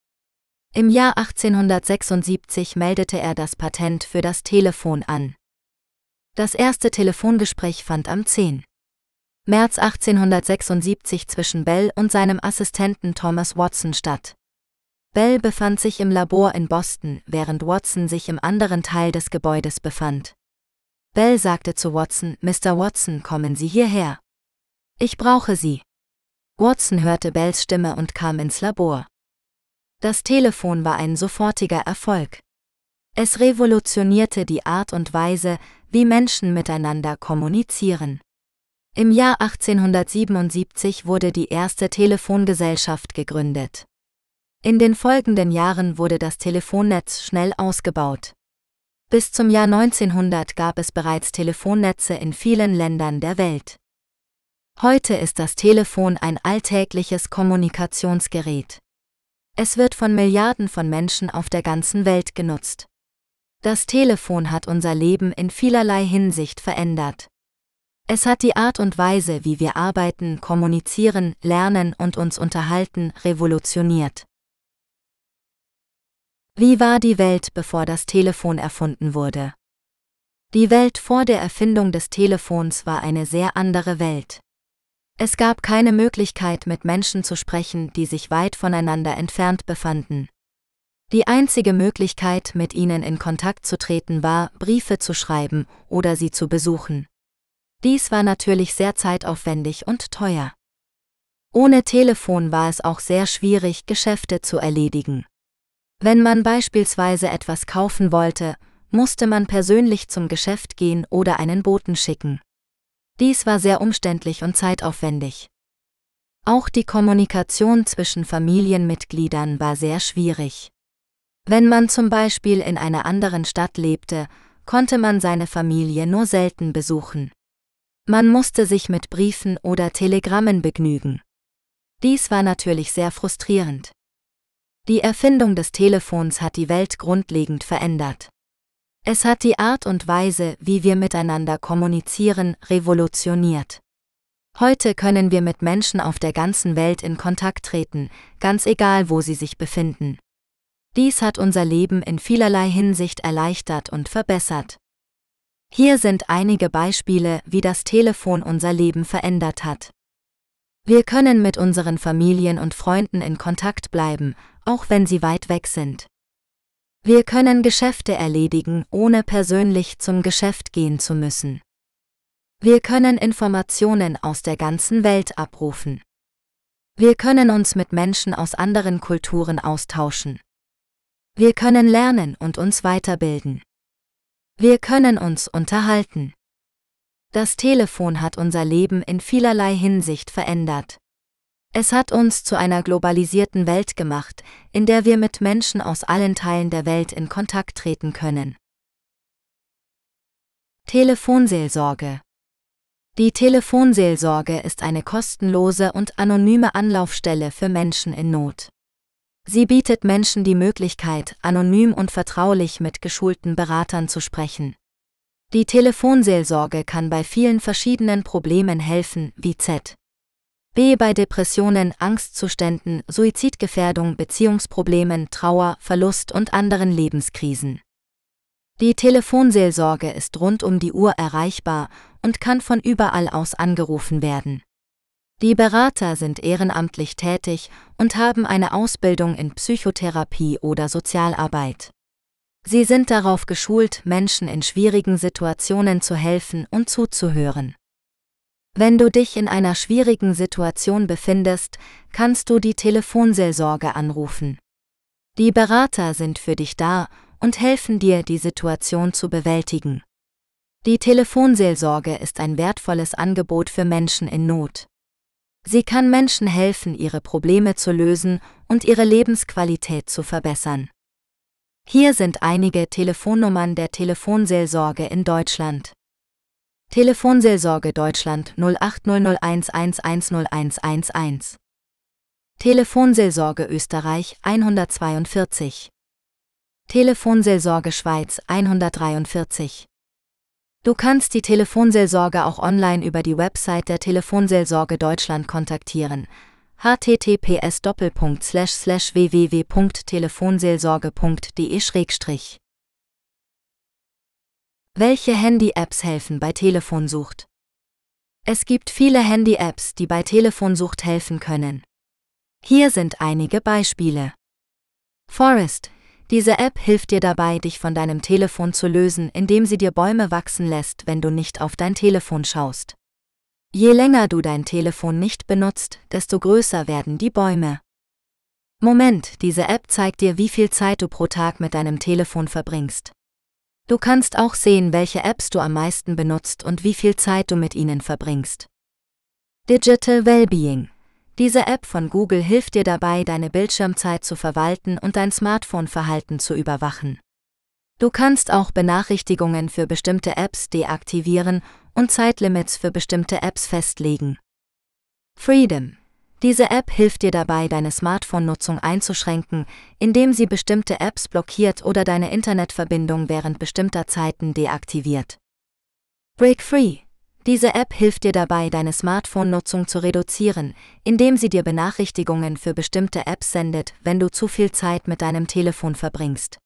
Im Jahr 1876 meldete er das Patent für das Telefon an. Das erste Telefongespräch fand am 10. März 1876 zwischen Bell und seinem Assistenten Thomas Watson statt. Bell befand sich im Labor in Boston, während Watson sich im anderen Teil des Gebäudes befand. Bell sagte zu Watson, Mr. Watson, kommen Sie hierher. Ich brauche Sie. Watson hörte Bells Stimme und kam ins Labor. Das Telefon war ein sofortiger Erfolg. Es revolutionierte die Art und Weise, wie Menschen miteinander kommunizieren. Im Jahr 1877 wurde die erste Telefongesellschaft gegründet. In den folgenden Jahren wurde das Telefonnetz schnell ausgebaut. Bis zum Jahr 1900 gab es bereits Telefonnetze in vielen Ländern der Welt. Heute ist das Telefon ein alltägliches Kommunikationsgerät. Es wird von Milliarden von Menschen auf der ganzen Welt genutzt. Das Telefon hat unser Leben in vielerlei Hinsicht verändert. Es hat die Art und Weise, wie wir arbeiten, kommunizieren, lernen und uns unterhalten, revolutioniert. Wie war die Welt, bevor das Telefon erfunden wurde? Die Welt vor der Erfindung des Telefons war eine sehr andere Welt. Es gab keine Möglichkeit, mit Menschen zu sprechen, die sich weit voneinander entfernt befanden. Die einzige Möglichkeit, mit ihnen in Kontakt zu treten, war, Briefe zu schreiben oder sie zu besuchen. Dies war natürlich sehr zeitaufwendig und teuer. Ohne Telefon war es auch sehr schwierig, Geschäfte zu erledigen. Wenn man beispielsweise etwas kaufen wollte, musste man persönlich zum Geschäft gehen oder einen Boten schicken. Dies war sehr umständlich und zeitaufwendig. Auch die Kommunikation zwischen Familienmitgliedern war sehr schwierig. Wenn man zum Beispiel in einer anderen Stadt lebte, konnte man seine Familie nur selten besuchen. Man musste sich mit Briefen oder Telegrammen begnügen. Dies war natürlich sehr frustrierend. Die Erfindung des Telefons hat die Welt grundlegend verändert. Es hat die Art und Weise, wie wir miteinander kommunizieren, revolutioniert. Heute können wir mit Menschen auf der ganzen Welt in Kontakt treten, ganz egal wo sie sich befinden. Dies hat unser Leben in vielerlei Hinsicht erleichtert und verbessert. Hier sind einige Beispiele, wie das Telefon unser Leben verändert hat. Wir können mit unseren Familien und Freunden in Kontakt bleiben, auch wenn sie weit weg sind. Wir können Geschäfte erledigen, ohne persönlich zum Geschäft gehen zu müssen. Wir können Informationen aus der ganzen Welt abrufen. Wir können uns mit Menschen aus anderen Kulturen austauschen. Wir können lernen und uns weiterbilden. Wir können uns unterhalten. Das Telefon hat unser Leben in vielerlei Hinsicht verändert. Es hat uns zu einer globalisierten Welt gemacht, in der wir mit Menschen aus allen Teilen der Welt in Kontakt treten können. Telefonseelsorge Die Telefonseelsorge ist eine kostenlose und anonyme Anlaufstelle für Menschen in Not. Sie bietet Menschen die Möglichkeit, anonym und vertraulich mit geschulten Beratern zu sprechen. Die Telefonseelsorge kann bei vielen verschiedenen Problemen helfen, wie Z. B bei Depressionen, Angstzuständen, Suizidgefährdung, Beziehungsproblemen, Trauer, Verlust und anderen Lebenskrisen. Die Telefonseelsorge ist rund um die Uhr erreichbar und kann von überall aus angerufen werden. Die Berater sind ehrenamtlich tätig und haben eine Ausbildung in Psychotherapie oder Sozialarbeit. Sie sind darauf geschult, Menschen in schwierigen Situationen zu helfen und zuzuhören. Wenn du dich in einer schwierigen Situation befindest, kannst du die Telefonseelsorge anrufen. Die Berater sind für dich da und helfen dir, die Situation zu bewältigen. Die Telefonseelsorge ist ein wertvolles Angebot für Menschen in Not. Sie kann Menschen helfen, ihre Probleme zu lösen und ihre Lebensqualität zu verbessern. Hier sind einige Telefonnummern der Telefonseelsorge in Deutschland. Telefonseelsorge Deutschland 0800110111. Telefonseelsorge Österreich 142. Telefonseelsorge Schweiz 143. Du kannst die Telefonseelsorge auch online über die Website der Telefonseelsorge Deutschland kontaktieren https www.telefonseelsorge.de Welche Handy-Apps helfen bei Telefonsucht? Es gibt viele Handy-Apps, die bei Telefonsucht helfen können. Hier sind einige Beispiele. Forest diese App hilft dir dabei, dich von deinem Telefon zu lösen, indem sie dir Bäume wachsen lässt, wenn du nicht auf dein Telefon schaust. Je länger du dein Telefon nicht benutzt, desto größer werden die Bäume. Moment, diese App zeigt dir, wie viel Zeit du pro Tag mit deinem Telefon verbringst. Du kannst auch sehen, welche Apps du am meisten benutzt und wie viel Zeit du mit ihnen verbringst. Digital Wellbeing diese App von Google hilft dir dabei, deine Bildschirmzeit zu verwalten und dein Smartphone-Verhalten zu überwachen. Du kannst auch Benachrichtigungen für bestimmte Apps deaktivieren und Zeitlimits für bestimmte Apps festlegen. Freedom. Diese App hilft dir dabei, deine Smartphone-Nutzung einzuschränken, indem sie bestimmte Apps blockiert oder deine Internetverbindung während bestimmter Zeiten deaktiviert. Break Free. Diese App hilft dir dabei, deine Smartphone-Nutzung zu reduzieren, indem sie dir Benachrichtigungen für bestimmte Apps sendet, wenn du zu viel Zeit mit deinem Telefon verbringst.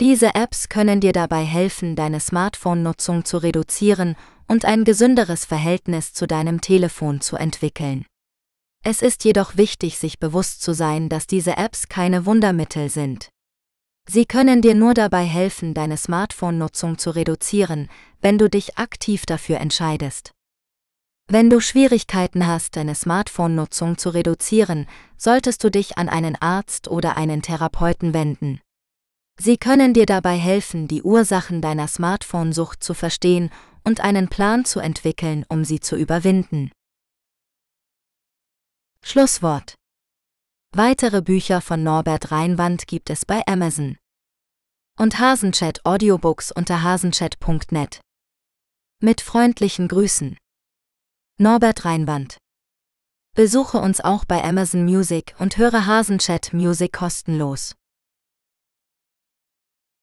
Diese Apps können dir dabei helfen, deine Smartphone-Nutzung zu reduzieren und ein gesünderes Verhältnis zu deinem Telefon zu entwickeln. Es ist jedoch wichtig, sich bewusst zu sein, dass diese Apps keine Wundermittel sind. Sie können dir nur dabei helfen, deine Smartphone-Nutzung zu reduzieren, wenn du dich aktiv dafür entscheidest. Wenn du Schwierigkeiten hast, deine Smartphone-Nutzung zu reduzieren, solltest du dich an einen Arzt oder einen Therapeuten wenden. Sie können dir dabei helfen, die Ursachen deiner Smartphone-Sucht zu verstehen und einen Plan zu entwickeln, um sie zu überwinden. Schlusswort Weitere Bücher von Norbert Reinwand gibt es bei Amazon. Und Hasenchat Audiobooks unter hasenchat.net. Mit freundlichen Grüßen. Norbert Reinwand. Besuche uns auch bei Amazon Music und höre Hasenchat Music kostenlos.